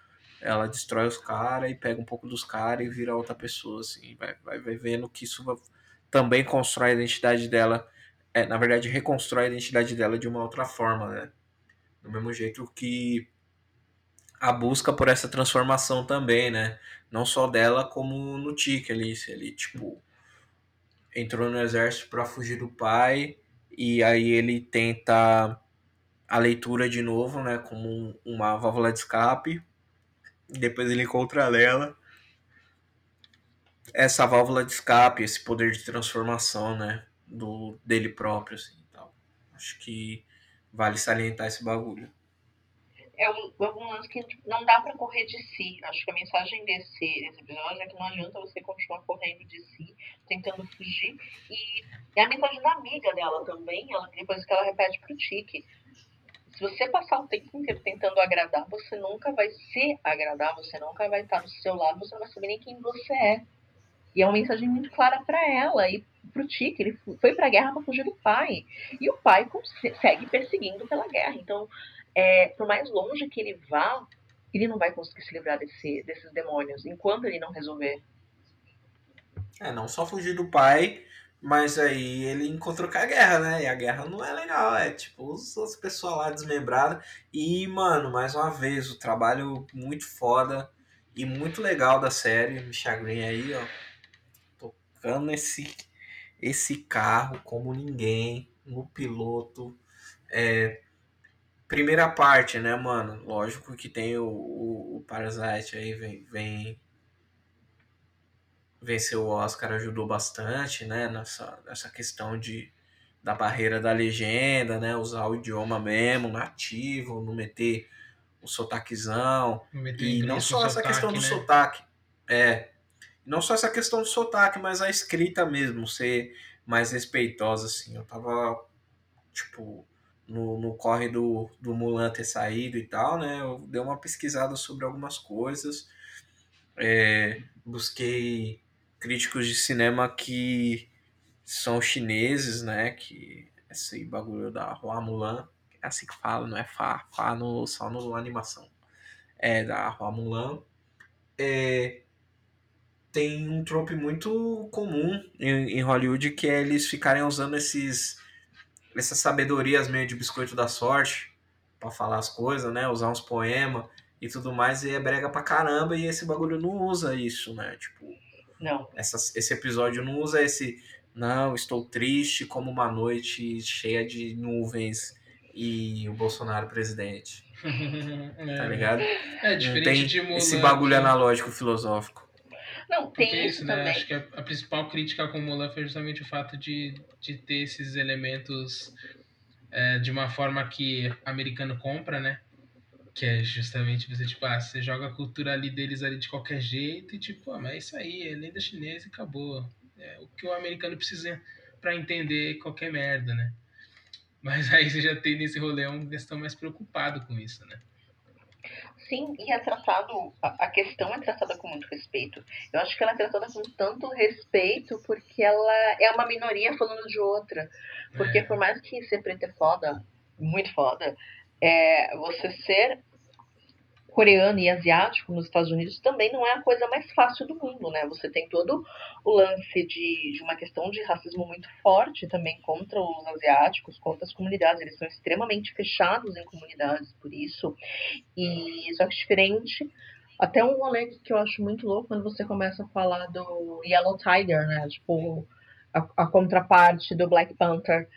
ela destrói os caras e pega um pouco dos caras e vira outra pessoa, assim. Vai, vai, vai vendo que isso também constrói a identidade dela. É, na verdade, reconstrói a identidade dela de uma outra forma, né? Do mesmo jeito que a busca por essa transformação também, né? Não só dela, como no Tique ali. Ele, tipo, entrou no exército para fugir do pai e aí ele tenta a leitura de novo, né? Como uma válvula de escape. Depois ele encontra ela essa válvula de escape, esse poder de transformação, né, do dele próprio, assim, tal. Acho que vale salientar esse bagulho. É um, é um lance que tipo, não dá para correr de si. Acho que a mensagem desse, desse episódio é que não adianta você continuar correndo de si, tentando fugir. E é a mensagem da amiga dela também, ela, depois que ela repete pro Tiki. Se você passar o tempo inteiro tentando agradar, você nunca vai se agradar, você nunca vai estar do seu lado, você não vai saber nem quem você é. E é uma mensagem muito clara para ela e pro Tique. Ele foi pra guerra para fugir do pai. E o pai segue perseguindo pela guerra. Então, é, por mais longe que ele vá, ele não vai conseguir se livrar desse, desses demônios enquanto ele não resolver. É, não só fugir do pai, mas aí ele encontrou com a guerra, né? E a guerra não é legal, é tipo outros pessoal lá desmembradas. E, mano, mais uma vez, o trabalho muito foda e muito legal da série. Michel Green aí, ó tocando esse, esse carro como ninguém no piloto. É, primeira parte, né, mano? Lógico que tem o, o, o Parasite aí, vem, vem venceu o Oscar ajudou bastante, né, nessa, nessa questão de da barreira da legenda, né, usar o idioma mesmo, nativo, não meter o sotaquezão, e não só essa sotaque, questão do né? sotaque, é, não só essa questão do sotaque, mas a escrita mesmo, ser mais respeitosa, assim. Eu tava, tipo, no, no corre do, do Mulan ter saído e tal, né? Eu dei uma pesquisada sobre algumas coisas. É, busquei críticos de cinema que são chineses, né? Que esse bagulho da Hua Mulan, é assim que fala, não é Fá, Fá no, só no animação. É da Hua Mulan. É, tem um trope muito comum em, em, Hollywood que é eles ficarem usando esses essas sabedorias meio de biscoito da sorte para falar as coisas, né? Usar uns poemas e tudo mais e é brega pra caramba e esse bagulho não usa isso, né? Tipo, não. Essa, esse episódio não usa esse não, estou triste como uma noite cheia de nuvens e o Bolsonaro presidente. é. Tá ligado? É diferente tem de Mulan, esse bagulho analógico filosófico. Não, tem Porque isso, né? Acho que a, a, principal crítica com Mulan foi justamente o fato de, de ter esses elementos é, de uma forma que americano compra, né? Que é justamente você, tipo, ah, você joga a cultura ali deles ali de qualquer jeito e tipo, ah, mas é isso aí, é lenda chinesa e acabou. É o que o americano precisa para entender qualquer merda, né? Mas aí você já tem nesse rolê uma questão mais preocupado com isso, né? Sim, e é tratado, a, questão é tratada com muito respeito. Eu acho que ela é tratada com tanto respeito porque ela é uma minoria falando de outra. Porque é. por mais que ser preto é foda, muito foda, é, você ser coreano e asiático nos Estados Unidos também não é a coisa mais fácil do mundo, né? Você tem todo o lance de, de uma questão de racismo muito forte também contra os asiáticos, contra as comunidades. Eles são extremamente fechados em comunidades por isso. E só que diferente. Até um rolê que eu acho muito louco quando você começa a falar do Yellow Tiger, né? Tipo, a, a contraparte do Black Panther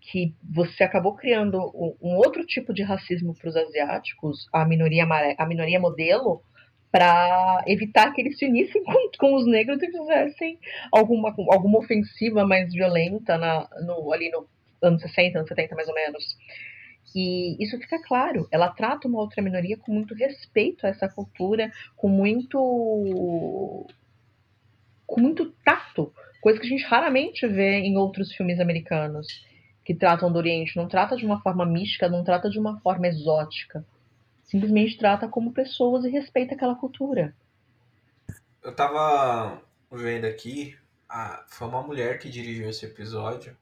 que você acabou criando um, outro tipo de racismo para os asiáticos, a minoria, a minoria modelo, para evitar que eles se unissem com, com, os negros e fizessem alguma, alguma ofensiva mais violenta na, no, ali no anos 60, anos 70 mais ou menos. E isso fica claro, ela trata uma outra minoria com muito respeito a essa cultura, com muito com muito tato, coisa que a gente raramente vê em outros filmes americanos que tratam do Oriente não trata de uma forma mística, não trata de uma forma exótica. Simplesmente trata como pessoas e respeita aquela cultura. Eu tava vendo aqui, a, foi uma mulher que dirigiu esse episódio.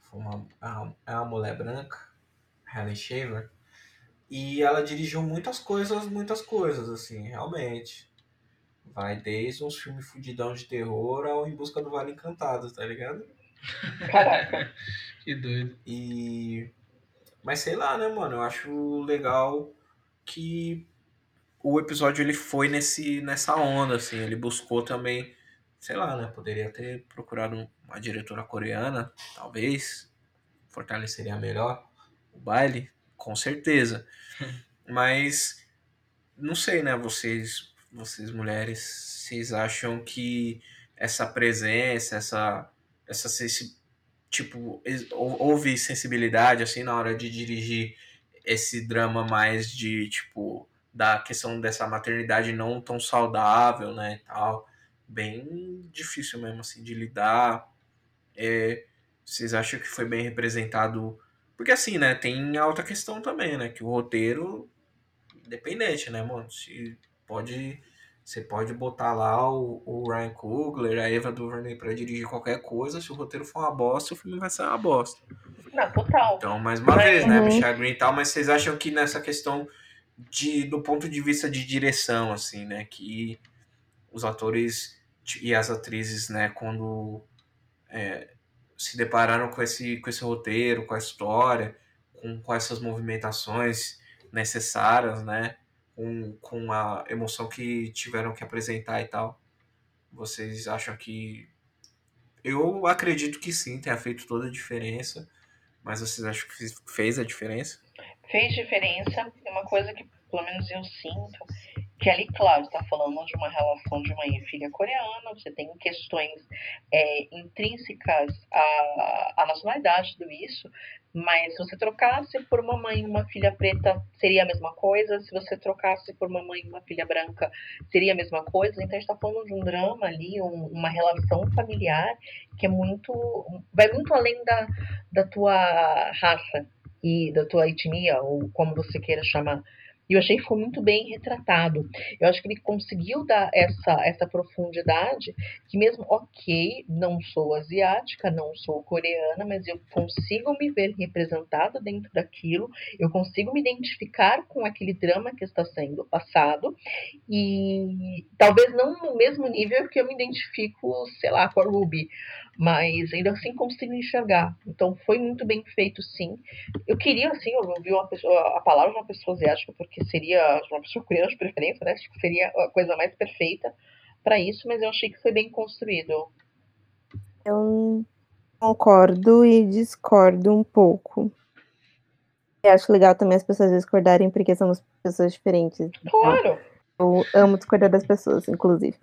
Foi uma, é uma mulher branca, Helen Shaver. E ela dirigiu muitas coisas, muitas coisas, assim, realmente. Vai desde uns filmes fudidão de terror ao Em Busca do Vale Encantado, tá ligado? Caraca. Que doido. E. Mas sei lá, né, mano? Eu acho legal que o episódio ele foi nesse, nessa onda, assim. Ele buscou também, sei lá, né? Poderia ter procurado uma diretora coreana, talvez. Fortaleceria melhor o baile, com certeza. Mas não sei, né? Vocês, vocês mulheres, vocês acham que essa presença, essa, essa sensi- tipo, houve sensibilidade assim na hora de dirigir esse drama mais de tipo da questão dessa maternidade não tão saudável, né, e tal, bem difícil mesmo assim de lidar. É, vocês acham que foi bem representado? Porque assim, né, tem a outra questão também, né, que o roteiro independente, né, mano? Se pode você pode botar lá o, o Ryan Coogler, a Eva DuVernay pra dirigir qualquer coisa, se o roteiro for uma bosta, o filme vai ser uma bosta. Não, total. Então, mais uma Mas- vez, né, Uhum. Michelle Green e tal, mas vocês acham que nessa questão de do ponto de vista de direção, assim, né, que os atores e as atrizes, né, quando é, se depararam com esse, com esse roteiro, com a história, com, com essas movimentações necessárias, né, com, com a emoção que tiveram que apresentar e tal, vocês acham que eu acredito que sim, tenha feito toda a diferença, mas vocês acham que fez- a diferença? fez diferença. É uma coisa que, pelo menos, eu sinto. Que ali, claro, está falando de uma relação de mãe e filha coreana, você tem questões é, intrínsecas à, à nacionalidade, tudo isso, mas se você trocasse por uma mãe e uma filha preta, seria a mesma coisa, se você trocasse por uma mãe e uma filha branca, seria a mesma coisa, então a gente está falando de um drama ali, um- uma relação familiar que é muito, vai muito além da, da tua raça, e da tua etnia, ou como você queira chamar. E eu achei que foi muito bem retratado. Eu acho que ele conseguiu dar essa, essa profundidade, que mesmo, ok, não sou asiática, não sou coreana, mas eu consigo me ver representada dentro daquilo, eu consigo me identificar com aquele drama que está sendo passado, e talvez não no mesmo nível que eu me identifico, sei lá, com a Ruby, mas ainda assim consigo enxergar. Então foi muito bem feito, sim. Eu queria, assim, eu ouvi uma pessoa, a palavra de uma pessoa asiática, porque seria uma pessoa coreana de preferência, né? Acho que seria a coisa mais perfeita para isso, mas eu achei que foi bem construído. Eu concordo e discordo um pouco. Eu acho legal também as pessoas discordarem, porque somos pessoas diferentes. Claro! Eu amo discordar das pessoas, inclusive.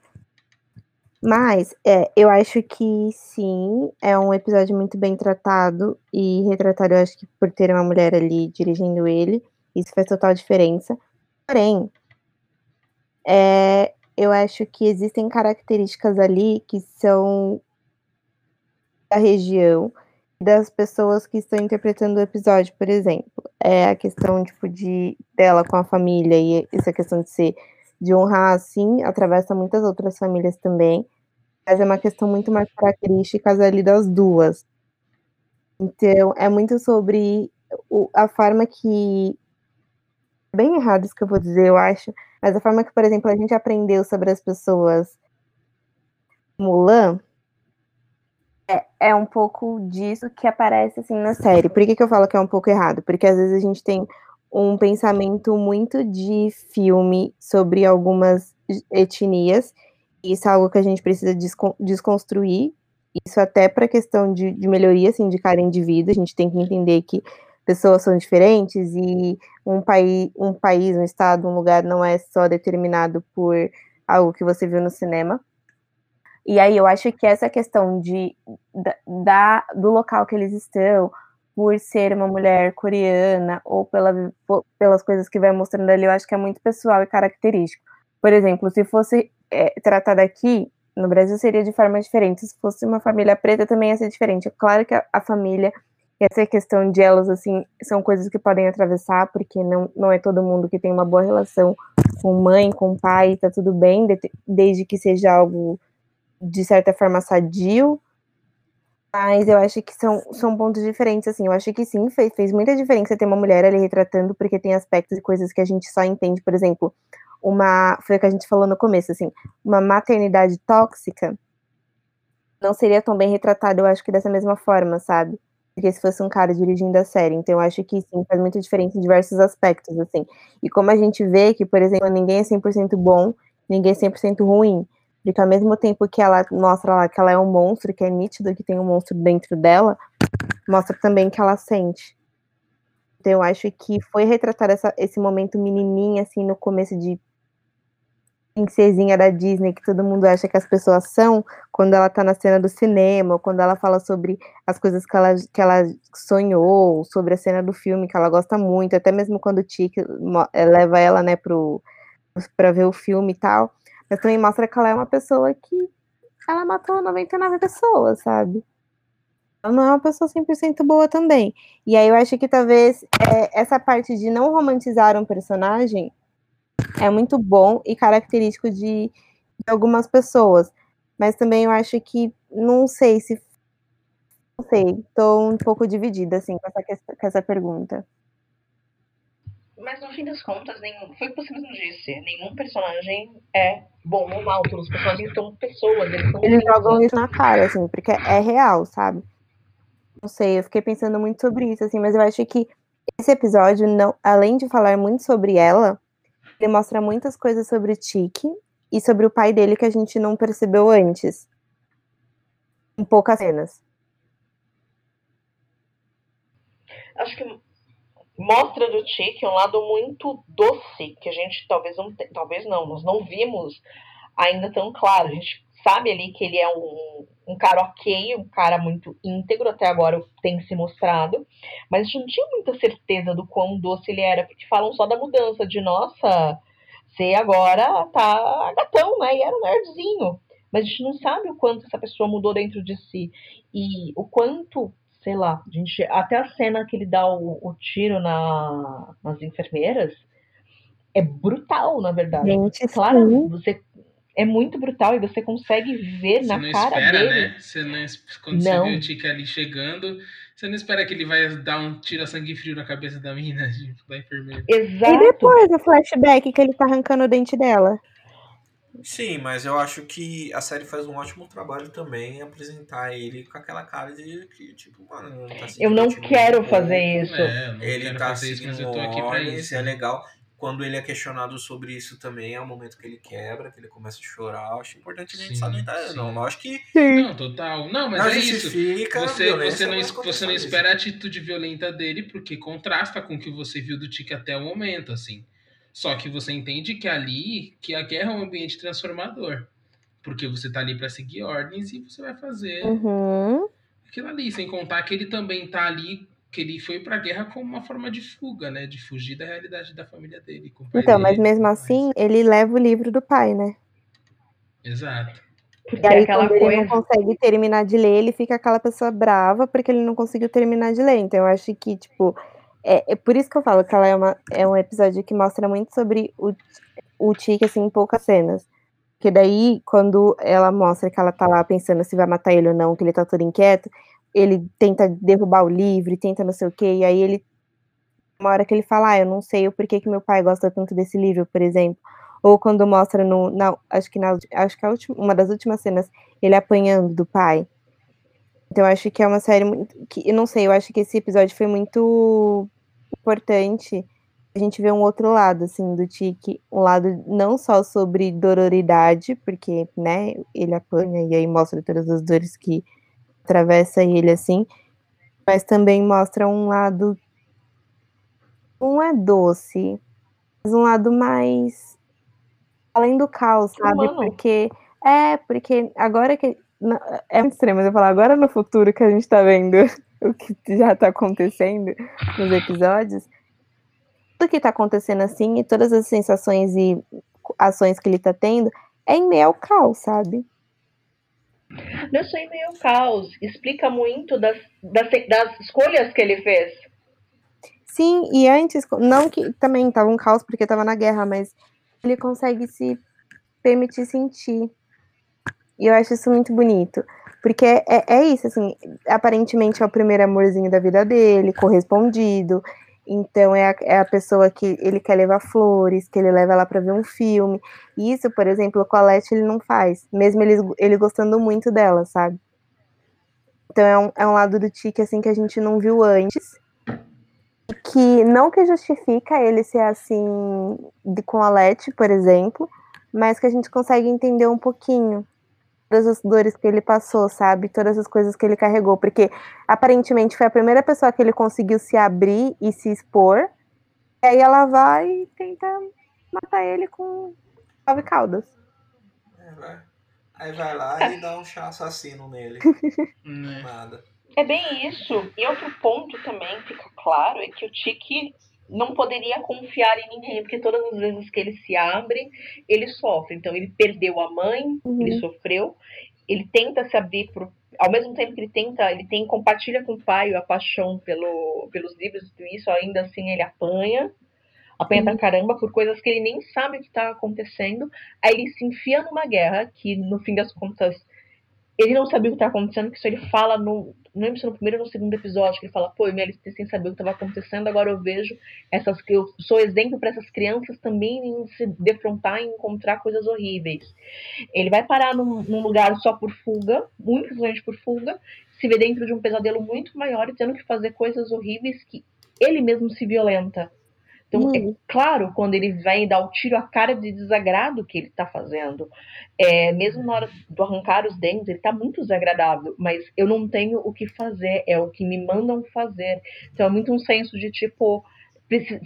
Mas é, eu acho que sim, é um episódio muito bem tratado e retratado, eu acho que por ter uma mulher ali dirigindo ele, isso faz total diferença. Porém, é, eu acho que existem características ali que são da região das pessoas que estão interpretando o episódio, por exemplo. É a questão tipo de dela com a família e essa questão de ser de honrar assim, atravessa muitas outras famílias também. Mas é uma questão muito mais característica ali das duas. Então, é muito sobre o, a forma que. Bem errado isso que eu vou dizer, eu acho. Mas a forma que, por exemplo, a gente aprendeu sobre as pessoas Mulan é, é um pouco disso que aparece assim na série. Por que, que eu falo que é um pouco errado? Porque às vezes a gente tem um pensamento muito de filme sobre algumas etnias. Isso é algo que a gente precisa descon desconstruir. Isso até para questão de, de melhoria assim, de cada indivíduo. A gente tem que entender que pessoas são diferentes e um país, um país, um estado, um lugar não é só determinado por algo que você viu no cinema. E aí eu acho que essa questão de, da, do local que eles estão, por ser uma mulher coreana ou pela, pelas coisas que vai mostrando ali, eu acho que é muito pessoal e característico. Por exemplo, se fosse é, tratada aqui, no Brasil seria de forma diferente. Se fosse uma família preta, também ia ser diferente. É claro que a, a família, essa questão de elas, assim, são coisas que podem atravessar, porque não, não é todo mundo que tem uma boa relação com mãe, com pai, tá tudo bem, desde que seja algo de certa forma sadio. Mas eu acho que são, são pontos diferentes, assim. Eu acho que sim, fez, fez muita diferença ter uma mulher ali retratando, porque tem aspectos e coisas que a gente só entende, por exemplo, uma. Foi o que a gente falou no começo, assim, uma maternidade tóxica não seria tão bem retratado, eu acho que dessa mesma forma, sabe? Porque se fosse um cara dirigindo a série. Então, eu acho que sim, faz muita diferença em diversos aspectos, assim. E como a gente vê que, por exemplo, ninguém é 100% bom, ninguém é 100% ruim. Porque ao mesmo tempo que ela mostra lá que ela é um monstro, que é nítido que tem um monstro dentro dela, mostra também que ela sente. Então eu acho que foi retratar essa, esse momento menininha, assim, no começo de princesinha da Disney, que todo mundo acha que as pessoas são, quando ela tá na cena do cinema, ou quando ela fala sobre as coisas que ela, que ela sonhou, sobre a cena do filme que ela gosta muito, até mesmo quando o Tic leva ela, né, pro, pra ver o filme e tal mas também mostra que ela é uma pessoa que ela matou 99 pessoas, sabe? Ela não é uma pessoa 100% boa também. E aí eu acho que talvez é, essa parte de não romantizar um personagem é muito bom e característico de, de algumas pessoas. Mas também eu acho que não sei se não sei, estou um pouco dividida assim com essa, com essa pergunta. Mas no fim das contas, nenhum, foi o que você mesmo disse, nenhum personagem é bom ou mal, todos os personagens são pessoas, eles são Eles jogam isso na cara, assim, porque é real, sabe? Não sei, eu fiquei pensando muito sobre isso, assim, mas eu acho que esse episódio, não, além de falar muito sobre ela, ele mostra muitas coisas sobre o Tiki e sobre o pai dele que a gente não percebeu antes. Em poucas cenas. Acho que mostra do Tiki um lado muito doce, que a gente talvez não, talvez não, nós não vimos ainda tão claro. A gente sabe ali que ele é um, um cara ok, um cara muito íntegro, até agora tem se mostrado, mas a gente não tinha muita certeza do quão doce ele era, porque falam só da mudança, de nossa, você agora tá gatão, né? E era um nerdzinho. Mas a gente não sabe o quanto essa pessoa mudou dentro de si. E o quanto sei lá, a gente, até a cena que ele dá o, o tiro na, nas enfermeiras é brutal, na verdade. Gente, claro, sim. você é muito brutal e você consegue ver você na não cara espera, dele. Né? Você não, quando não. você vê o Tique ali chegando, você não espera que ele vai dar um tiro a sangue frio na cabeça da menina, da enfermeira. Exato. E depois o flashback que ele tá arrancando o dente dela. Sim, mas eu acho que a série faz um ótimo trabalho também em apresentar ele com aquela cara de que, tipo, mano, não tá Eu não quero fazer isso. É, ele tá seguindo isso, ordens, é legal. Quando ele é questionado sobre isso também, é o momento que ele quebra, que ele começa a chorar. Acho importante a gente salientar. Não, não acho que. Não, total. Não, mas não é isso. Você, você, não, você não espera a atitude violenta dele, porque contrasta com o que você viu do Tique até o momento, assim. Só que você entende que ali, que a guerra é um ambiente transformador. Porque você tá ali para seguir ordens e você vai fazer uhum. aquilo ali. Sem contar que ele também tá ali, que ele foi pra guerra como uma forma de fuga, né? De fugir da realidade da família dele. então, dele, mas mesmo assim, ele leva o livro do pai, né? Exato. Porque e aí, aquela quando coisa... ele não consegue terminar de ler, ele fica aquela pessoa brava porque ele não conseguiu terminar de ler. Então, eu acho que, tipo, é, é, por isso que eu falo que ela é, uma, é um episódio que mostra muito sobre o, o Tique, assim, em poucas cenas. Que daí, quando ela mostra que ela tá lá pensando se vai matar ele ou não, que ele tá todo inquieto, ele tenta derrubar o livro, tenta não sei o quê, e aí ele. Uma hora que ele fala, ah, eu não sei o porquê que meu pai gosta tanto desse livro, por exemplo. Ou quando mostra no. Na, acho que na acho que a última, uma das últimas cenas, ele apanhando do pai. Então eu acho que é uma série muito. Que, eu não sei, eu acho que esse episódio foi muito importante a gente ver um outro lado, assim, do Tiki, um lado não só sobre dororidade, porque, né, ele apanha e aí mostra todas as dores que atravessa ele, assim, mas também mostra um lado, não é doce, mas um lado mais além do caos, sabe? Humano. Porque, é, porque agora que é muito estranho, mas eu falar agora no futuro que a gente tá vendo o que já tá acontecendo nos episódios, tudo que tá acontecendo assim e todas as sensações e ações que ele tá tendo é em meio ao caos, sabe? Não é em meio ao caos, explica muito das, das, das escolhas que ele fez. Sim, e antes, não que também tava um caos porque tava na guerra, mas ele consegue se permitir sentir e eu acho isso muito bonito. Porque é, é isso, assim, aparentemente é o primeiro amorzinho da vida dele, correspondido. Então é a, é a pessoa que ele quer levar flores, que ele leva ela para ver um filme. Isso, por exemplo, a Leti ele não faz, mesmo ele, ele gostando muito dela, sabe? Então é um, é um lado do Tique assim que a gente não viu antes. Que não que justifica ele ser assim de, com a Leti, por exemplo, mas que a gente consegue entender um pouquinho todas as dores que ele passou, sabe? Todas as coisas que ele carregou, porque aparentemente foi a primeira pessoa que ele conseguiu se abrir e se expor. E aí ela vai e tenta matar ele com nove caudas. É, vai. Aí vai lá e dá um chá assassino nele. Né? Nada. É bem isso. E outro ponto também fica claro é que o Tiki não poderia confiar em ninguém, porque todas as vezes que ele se abre, ele sofre. Então ele perdeu a mãe, Uhum. ele sofreu, ele tenta se abrir pro, ao mesmo tempo que ele tenta, ele tem compartilha com o pai a paixão pelo, pelos livros e tudo isso, ainda assim ele apanha, apanha pra caramba por coisas que ele nem sabe o que tá acontecendo. Aí ele se enfia numa guerra que no fim das contas ele não sabia o que tá acontecendo, que isso ele fala no. Não lembro se no primeiro ou no segundo episódio, que ele fala, pô, eu me alistei sem saber o que estava acontecendo, agora eu vejo essas eu sou exemplo para essas crianças também em se defrontar e encontrar coisas horríveis. Ele vai parar num, num lugar só por fuga, simplesmente por fuga, se vê dentro de um pesadelo muito maior e tendo que fazer coisas horríveis que ele mesmo se violenta. Então, Hum. é claro, quando ele vem dar o tiro, a cara de desagrado que ele tá fazendo. É, mesmo na hora do arrancar os dentes, ele tá muito desagradável, mas eu não tenho o que fazer, é o que me mandam fazer. Então é muito um senso de tipo,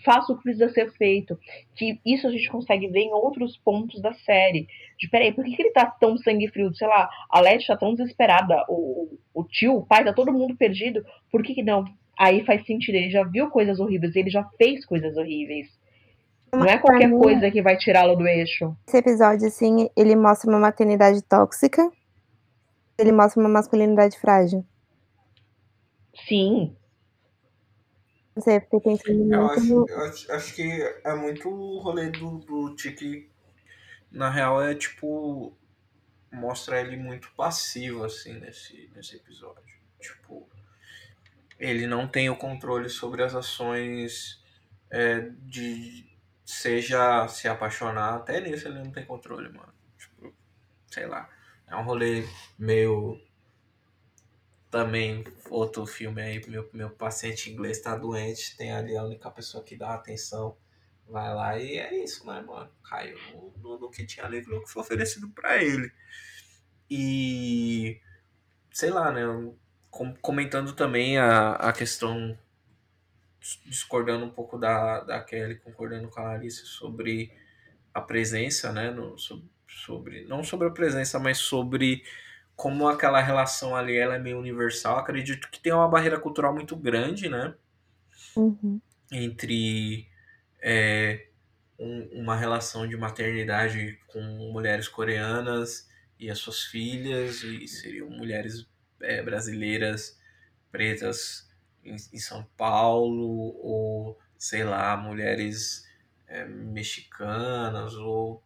faça o que precisa ser feito. Que isso a gente consegue ver em outros pontos da série. De peraí, por que, que ele tá tão sangue frio? Sei lá, a Letty tá tão desesperada, o, o, o tio, o pai, tá todo mundo perdido, por que, que não? Aí faz sentido, ele já viu coisas horríveis, ele já fez coisas horríveis. Não é qualquer mim- coisa que vai tirá-lo do eixo. Esse episódio, assim, ele mostra uma maternidade tóxica, ele mostra uma masculinidade frágil. Sim, Não sei, eu fiquei pensando Eu muito acho, no... eu acho, acho que é muito o rolê do, do Tiki. Na real, é tipo. Mostra ele muito passivo, assim, nesse, nesse episódio. Tipo. Ele não tem o controle sobre as ações é, de. Seja se apaixonar, até nisso ele não tem controle, mano. Tipo, sei lá. É um rolê meio. Também, outro filme aí, meu, meu paciente inglês tá doente, tem ali a única pessoa que dá atenção, vai lá e é isso, né, mano? Caiu no, no, que tinha ali, no que foi oferecido pra ele. E, sei lá, né, comentando também a, a questão, discordando um pouco da, da Kelly, concordando com a Larissa sobre a presença, né, no, so- sobre, não sobre a presença, mas sobre como aquela relação ali ela é meio universal. Acredito que tem uma barreira cultural muito grande, né? Uhum. Entre é, um- uma relação de maternidade com mulheres coreanas e as suas filhas, e seriam mulheres é, brasileiras pretas em, em São Paulo, ou sei lá, mulheres é, mexicanas, ou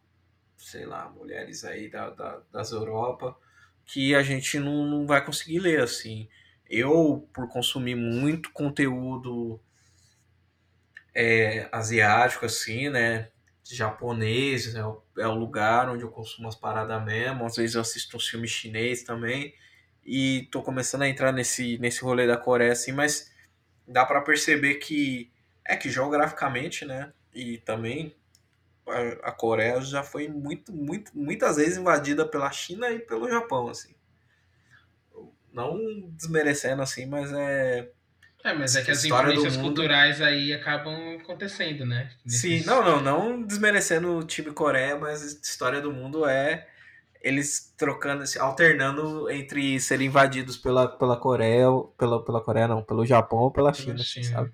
sei lá, mulheres aí da, da- das Europa, que a gente não, não vai conseguir ler assim. Eu, por consumir muito conteúdo é, asiático, assim, né? Japonês, é o, é o lugar onde eu consumo as paradas mesmo. Às vezes eu assisto uns filmes chinês também. E tô começando a entrar nesse, nesse rolê da Coreia, assim, mas dá pra perceber que é que geograficamente, né? E também a, a Coreia já foi muito, muito, muitas vezes invadida pela China e pelo Japão, assim. Não desmerecendo assim, mas é. É, mas é que as influências mundo. culturais aí acabam acontecendo, né? Sim, Nesses- não, não, não desmerecendo o time Coreia, mas a história do mundo é eles trocando, assim, alternando entre serem invadidos pela, pela Coreia, pela, pela Coreia não, pelo Japão ou pela China, assim, China. sabe?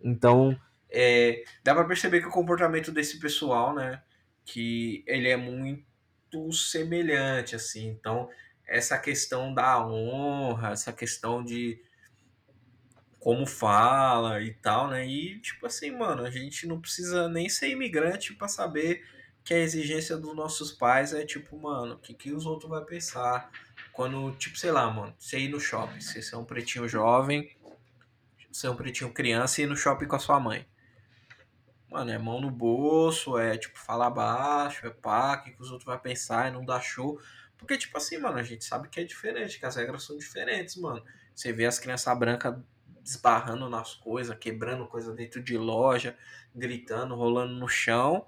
Então, é, dá pra perceber que o comportamento desse pessoal, né, que ele é muito semelhante, assim. Então, essa questão da honra, essa questão de como fala e tal, né? E tipo assim, mano, a gente não precisa nem ser imigrante pra saber que a exigência dos nossos pais é tipo, mano, o que, que os outros vão pensar? quando, tipo, sei lá, mano, você ir no shopping, você é um pretinho jovem, é um pretinho criança e ir no shopping com a sua mãe. Mano, é mão no bolso, é tipo, fala baixo, é pá, o que, que os outros vão pensar, e não dá show. Porque, tipo assim, mano, a gente sabe que é diferente, que as regras são diferentes, mano. Você vê as crianças brancas esbarrando nas coisas, quebrando coisa dentro de loja, gritando, rolando no chão.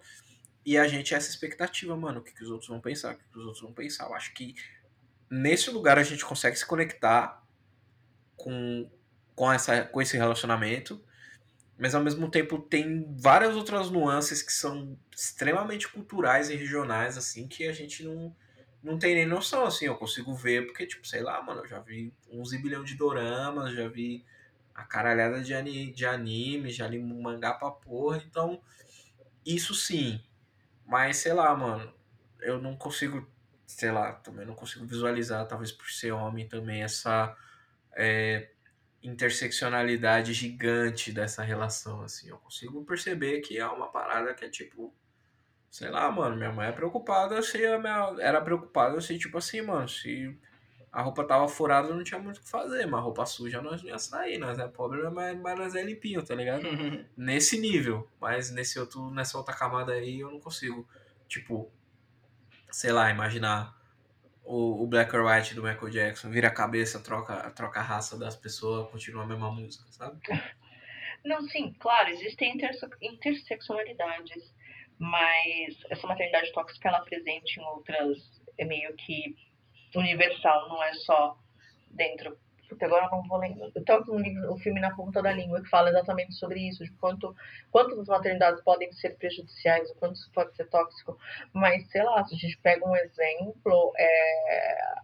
E a gente é essa expectativa, mano, o que, que os outros vão pensar, o que, que os outros vão pensar. Eu acho que nesse lugar a gente consegue se conectar com, com, essa, com esse relacionamento mas ao mesmo tempo tem várias outras nuances que são extremamente culturais e regionais, assim, que a gente não, não tem nem noção, assim, eu consigo ver, porque, tipo, sei lá, mano, eu já vi uns bilhão de doramas, já vi a caralhada de, de anime, já li mangá pra porra, então, isso sim, mas sei lá, mano, eu não consigo, sei lá, também não consigo visualizar, talvez por ser homem também, essa... É, interseccionalidade gigante dessa relação, assim. Eu consigo perceber que é uma parada que é tipo. Sei lá, mano, minha mãe é preocupada se a minha. Era preocupada se, tipo assim, mano, se a roupa tava furada, não tinha muito o que fazer, mas a roupa suja nós não ia sair, nós é pobre, mas, mas nós é limpinho, tá ligado? Nesse nível. Mas nesse outro, nessa outra camada aí eu não consigo, tipo, sei lá, imaginar o, o Black or White do Michael Jackson, vira a cabeça, troca, troca a raça das pessoas, continua a mesma música, sabe? Não, sim, claro, existem interse interseccionalidades, mas essa maternidade tóxica ela é presente em outras, é meio que universal, não é só dentro Puta, agora eu não vou lembrar. Eu um livro, um filme na ponta da língua que fala exatamente sobre isso, de quanto, quanto as maternidades podem ser prejudiciais, o quanto isso pode ser tóxico. Mas, sei lá, se a gente pega um exemplo, é,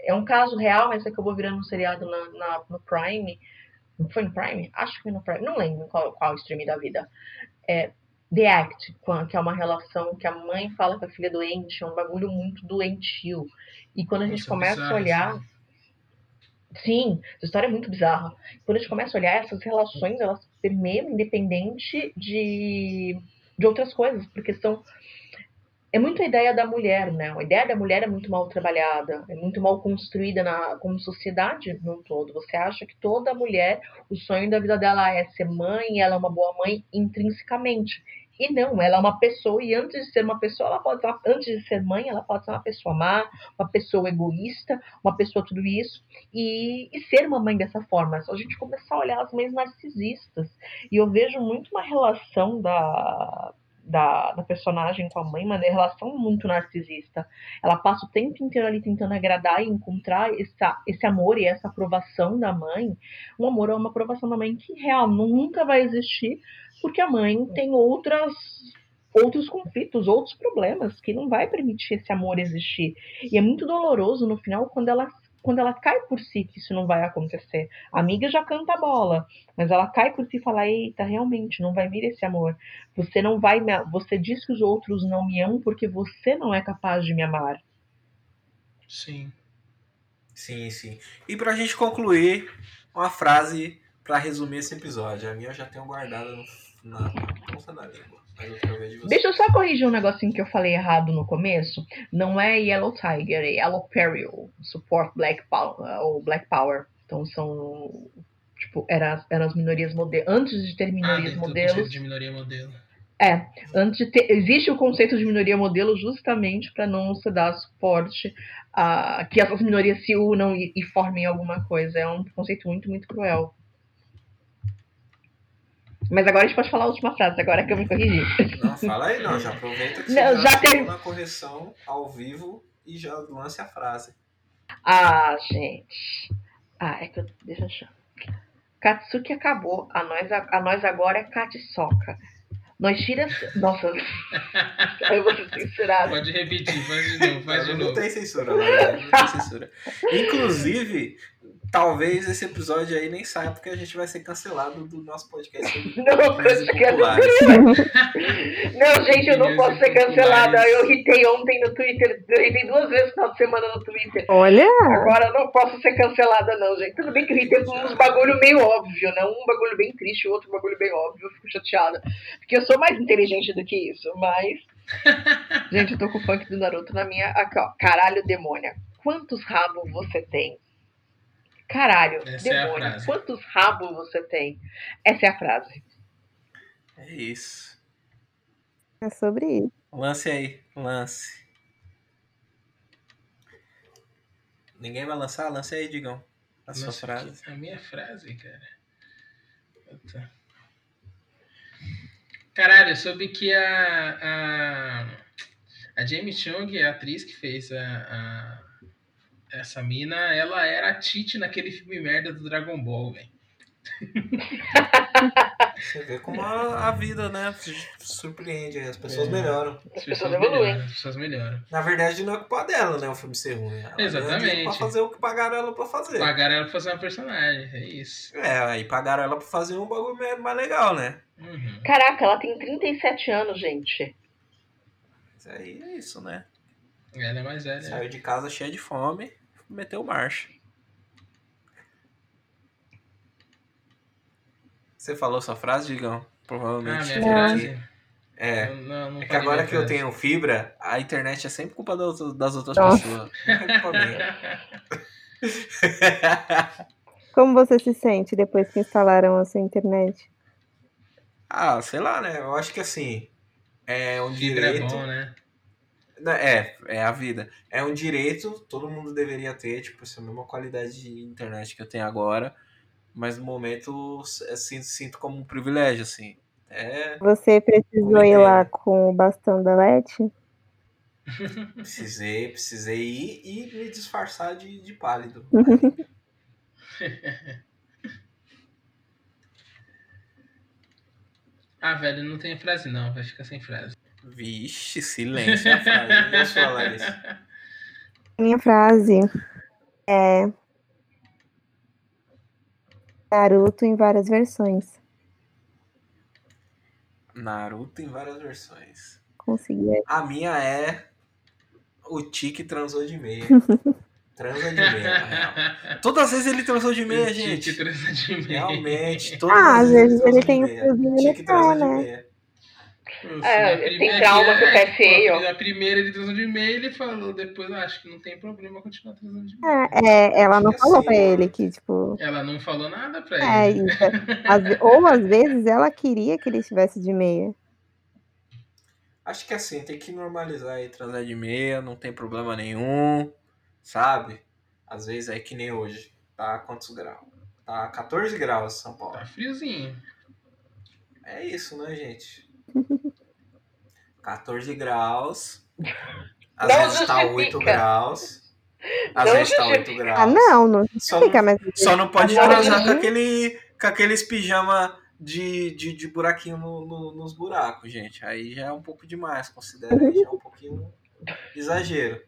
é um caso real, mas acabou virando um seriado na, na, no Prime. Não foi no Prime? Acho que foi no Prime. Não lembro qual, qual stream da vida. É, The Act, que é uma relação que a mãe fala que a filha é doente, é um bagulho muito doentio. E quando a gente Nossa, começa bizarro, a olhar. Sim, essa história é muito bizarra. Quando a gente começa a olhar, essas relações, elas permeiam independente de, de outras coisas, porque são. É muito a ideia da mulher, né? A ideia da mulher é muito mal trabalhada, é muito mal construída na, como sociedade no todo. Você acha que toda mulher, o sonho da vida dela é ser mãe, ela é uma boa mãe intrinsecamente. E não, ela é uma pessoa, e antes de ser uma pessoa, ela pode ser, antes de ser mãe, ela pode ser uma pessoa má, uma pessoa egoísta, uma pessoa tudo isso, e, e ser uma mãe dessa forma. Só a gente começar a olhar as mães narcisistas. E eu vejo muito uma relação da, da, da, personagem com a mãe, mas é relação muito narcisista. Ela passa o tempo inteiro ali tentando agradar e encontrar essa, esse amor e essa aprovação da mãe. Um amor ou uma aprovação da mãe que real nunca vai existir, porque a mãe tem outras outros conflitos, outros problemas que não vai permitir esse amor existir. E é muito doloroso no final quando ela quando ela cai por si que isso não vai acontecer. A amiga já canta a bola, mas ela cai por si e fala: "Eita, realmente não vai vir esse amor. Você não vai me, você diz que os outros não me amam porque você não é capaz de me amar." Sim. Sim, sim. E pra gente concluir, uma frase para resumir esse episódio. A minha eu já tenho guardada na ponta da língua. Deixa eu só corrigir um negocinho que eu falei errado no começo. Não é Yellow Tiger, é Yellow Peril. Support Black Power, ou Black Power. Então são. Tipo, eram era as minorias modelo. Antes de ter minorias ah, modelos. de minoria modelo. É, antes de ter, existe o conceito de minoria modelo justamente para não se dar suporte a que essas minorias se unam e, e formem alguma coisa. É um conceito muito, muito cruel. Mas agora a gente pode falar a última frase, agora que eu me corrigi. Não, fala aí não, já aproveita que não, você já, tem... na correção ao vivo e já lance a frase. Ah, gente. Ah, é que eu. Deixa eu achar. Katsuki acabou. A nós, a, a nós agora é Katsoka. Nós tira. Nossa. eu vou ser censurado. Pode repetir, faz de novo, faz de não, novo. Não tem censura, não tem censura. Inclusive, talvez esse episódio aí nem saia, porque a gente vai ser cancelado do nosso podcast. Não, não, gente, eu não posso ser cancelada. Eu ritei ontem no Twitter, eu ritei duas vezes no final de semana no Twitter. Olha! Agora eu não posso ser cancelada, não, gente. Tudo bem que eu ritei com uns bagulho meio óbvio, né? Um bagulho bem triste, o outro bagulho bem óbvio. Eu fico chateada. Porque eu sou mais inteligente do que isso, mas. gente, eu tô com o funk do Naruto na minha. Aqui, ó. Caralho, demônia quantos rabos você tem? Caralho, Essa é demônio, frase. quantos rabos você tem? Essa é a frase. É isso. É sobre isso. Lance aí, lance. Ninguém vai lançar? Lance aí, Digão. A sua Nossa, frase. que- A minha frase, cara. Puta. Caralho, eu soube que a, a, a Jamie Chung, a atriz que fez a, a- essa mina, ela era a Tite naquele filme merda do Dragon Ball, velho. Você vê como a, a vida, né? Surpreende, as pessoas É. melhoram. As pessoas evoluem. melhoram, as pessoas melhoram. Na verdade, não é culpa dela, né? O filme ser ruim. Ela Exatamente. Pra fazer o que pagaram ela pra fazer. Pagaram ela pra fazer uma personagem, é isso. É, aí pagaram ela pra fazer um bagulho mais- mais legal, né? Uhum. Caraca, ela tem 37 anos, gente. Isso aí é isso, né? Ela é mais velha. Saiu de casa cheia de fome, meteu marcha. Você falou sua frase, Digão? Ah, Provavelmente. minha frase? É. Não, não, não É que agora que eu tenho fibra, a internet é sempre culpa das, das outras Nossa. pessoas. É culpa minha. Como você se sente depois que instalaram a sua internet? ah, sei lá, né? Eu acho que assim. É um Fibra é direito. bom, né? É, é a vida. É um direito, todo mundo deveria ter, tipo, essa mesma qualidade de internet que eu tenho agora. Mas no momento eu sinto, sinto como um privilégio, assim. É, Você precisou ir lá com o bastão da Leti? precisei, precisei ir e me disfarçar de, de pálido. Ah, velho, não tem frase não, vai ficar sem frase. Vixe, silêncio é a frase. A sua, Larissa? Minha frase é Naruto em várias versões. Naruto em várias versões. Consegui. A minha é o Tiki transou de meia. Transa de meia, na real. Todas as vezes ele transou de meia, O gente. transa de meia. Realmente, todas Ah, as às vezes ele de tem um meia. fiozinho no Tiki pé, de né? É, ele tem primeira- trauma que com o pé pô, feio. A primeira ele transou de meia, ele falou, depois eu acho que não tem problema continuar transando de meia. É, é, ela não que falou assim, pra ele que, tipo. Ela não falou nada pra É, ele. isso. Ou às vezes ela queria que ele estivesse de meia. Acho que assim, tem que normalizar aí transar de meia, não tem problema nenhum, sabe? Às vezes é que nem hoje. Tá quantos graus? Tá 14 graus São Paulo. Tá friozinho. É isso, né, gente? 14 graus. Às Não vezes tá 8 justifica. graus. Às Não vezes tá 8 justifica. graus. Ah, não, não Só fica, não, mas. só não pode transar com, justifica. aquele, com aqueles pijama de, de, de buraquinho no- no- nos buracos, gente. Aí já é um pouco demais, considera aí já é um pouquinho exagero.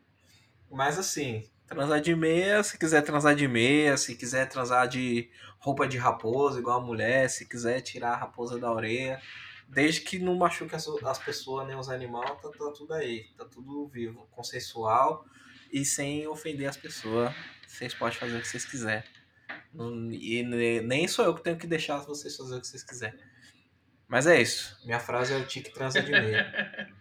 Mas assim, transar de meia, se quiser transar de meia, se quiser transar de roupa de raposa, igual a mulher, se quiser tirar a raposa da orelha, desde que não machuque as, as pessoas nem os animais, tá, tá tudo aí, tá tudo vivo, consensual e sem ofender as pessoas. Vocês podem fazer o que vocês quiserem. Não- E ne- nem sou eu que tenho que deixar vocês fazer o que vocês quiserem. Mas é isso. Minha frase é o tique transa de meia.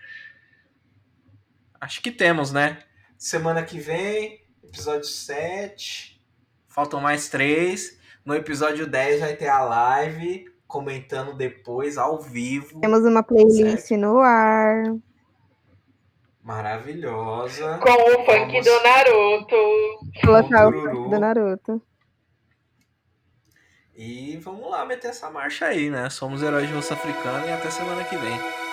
Acho que temos, né? Semana que vem, episódio 7. Faltam mais três. No episódio 10 vai ter a live comentando depois, ao vivo. Temos uma playlist no ar. Maravilhosa. Com o funk Vamos. do Naruto. Colocar o funk do Naruto. E vamos lá meter essa marcha aí, né? Somos heróis de Russa Africana e até semana que vem.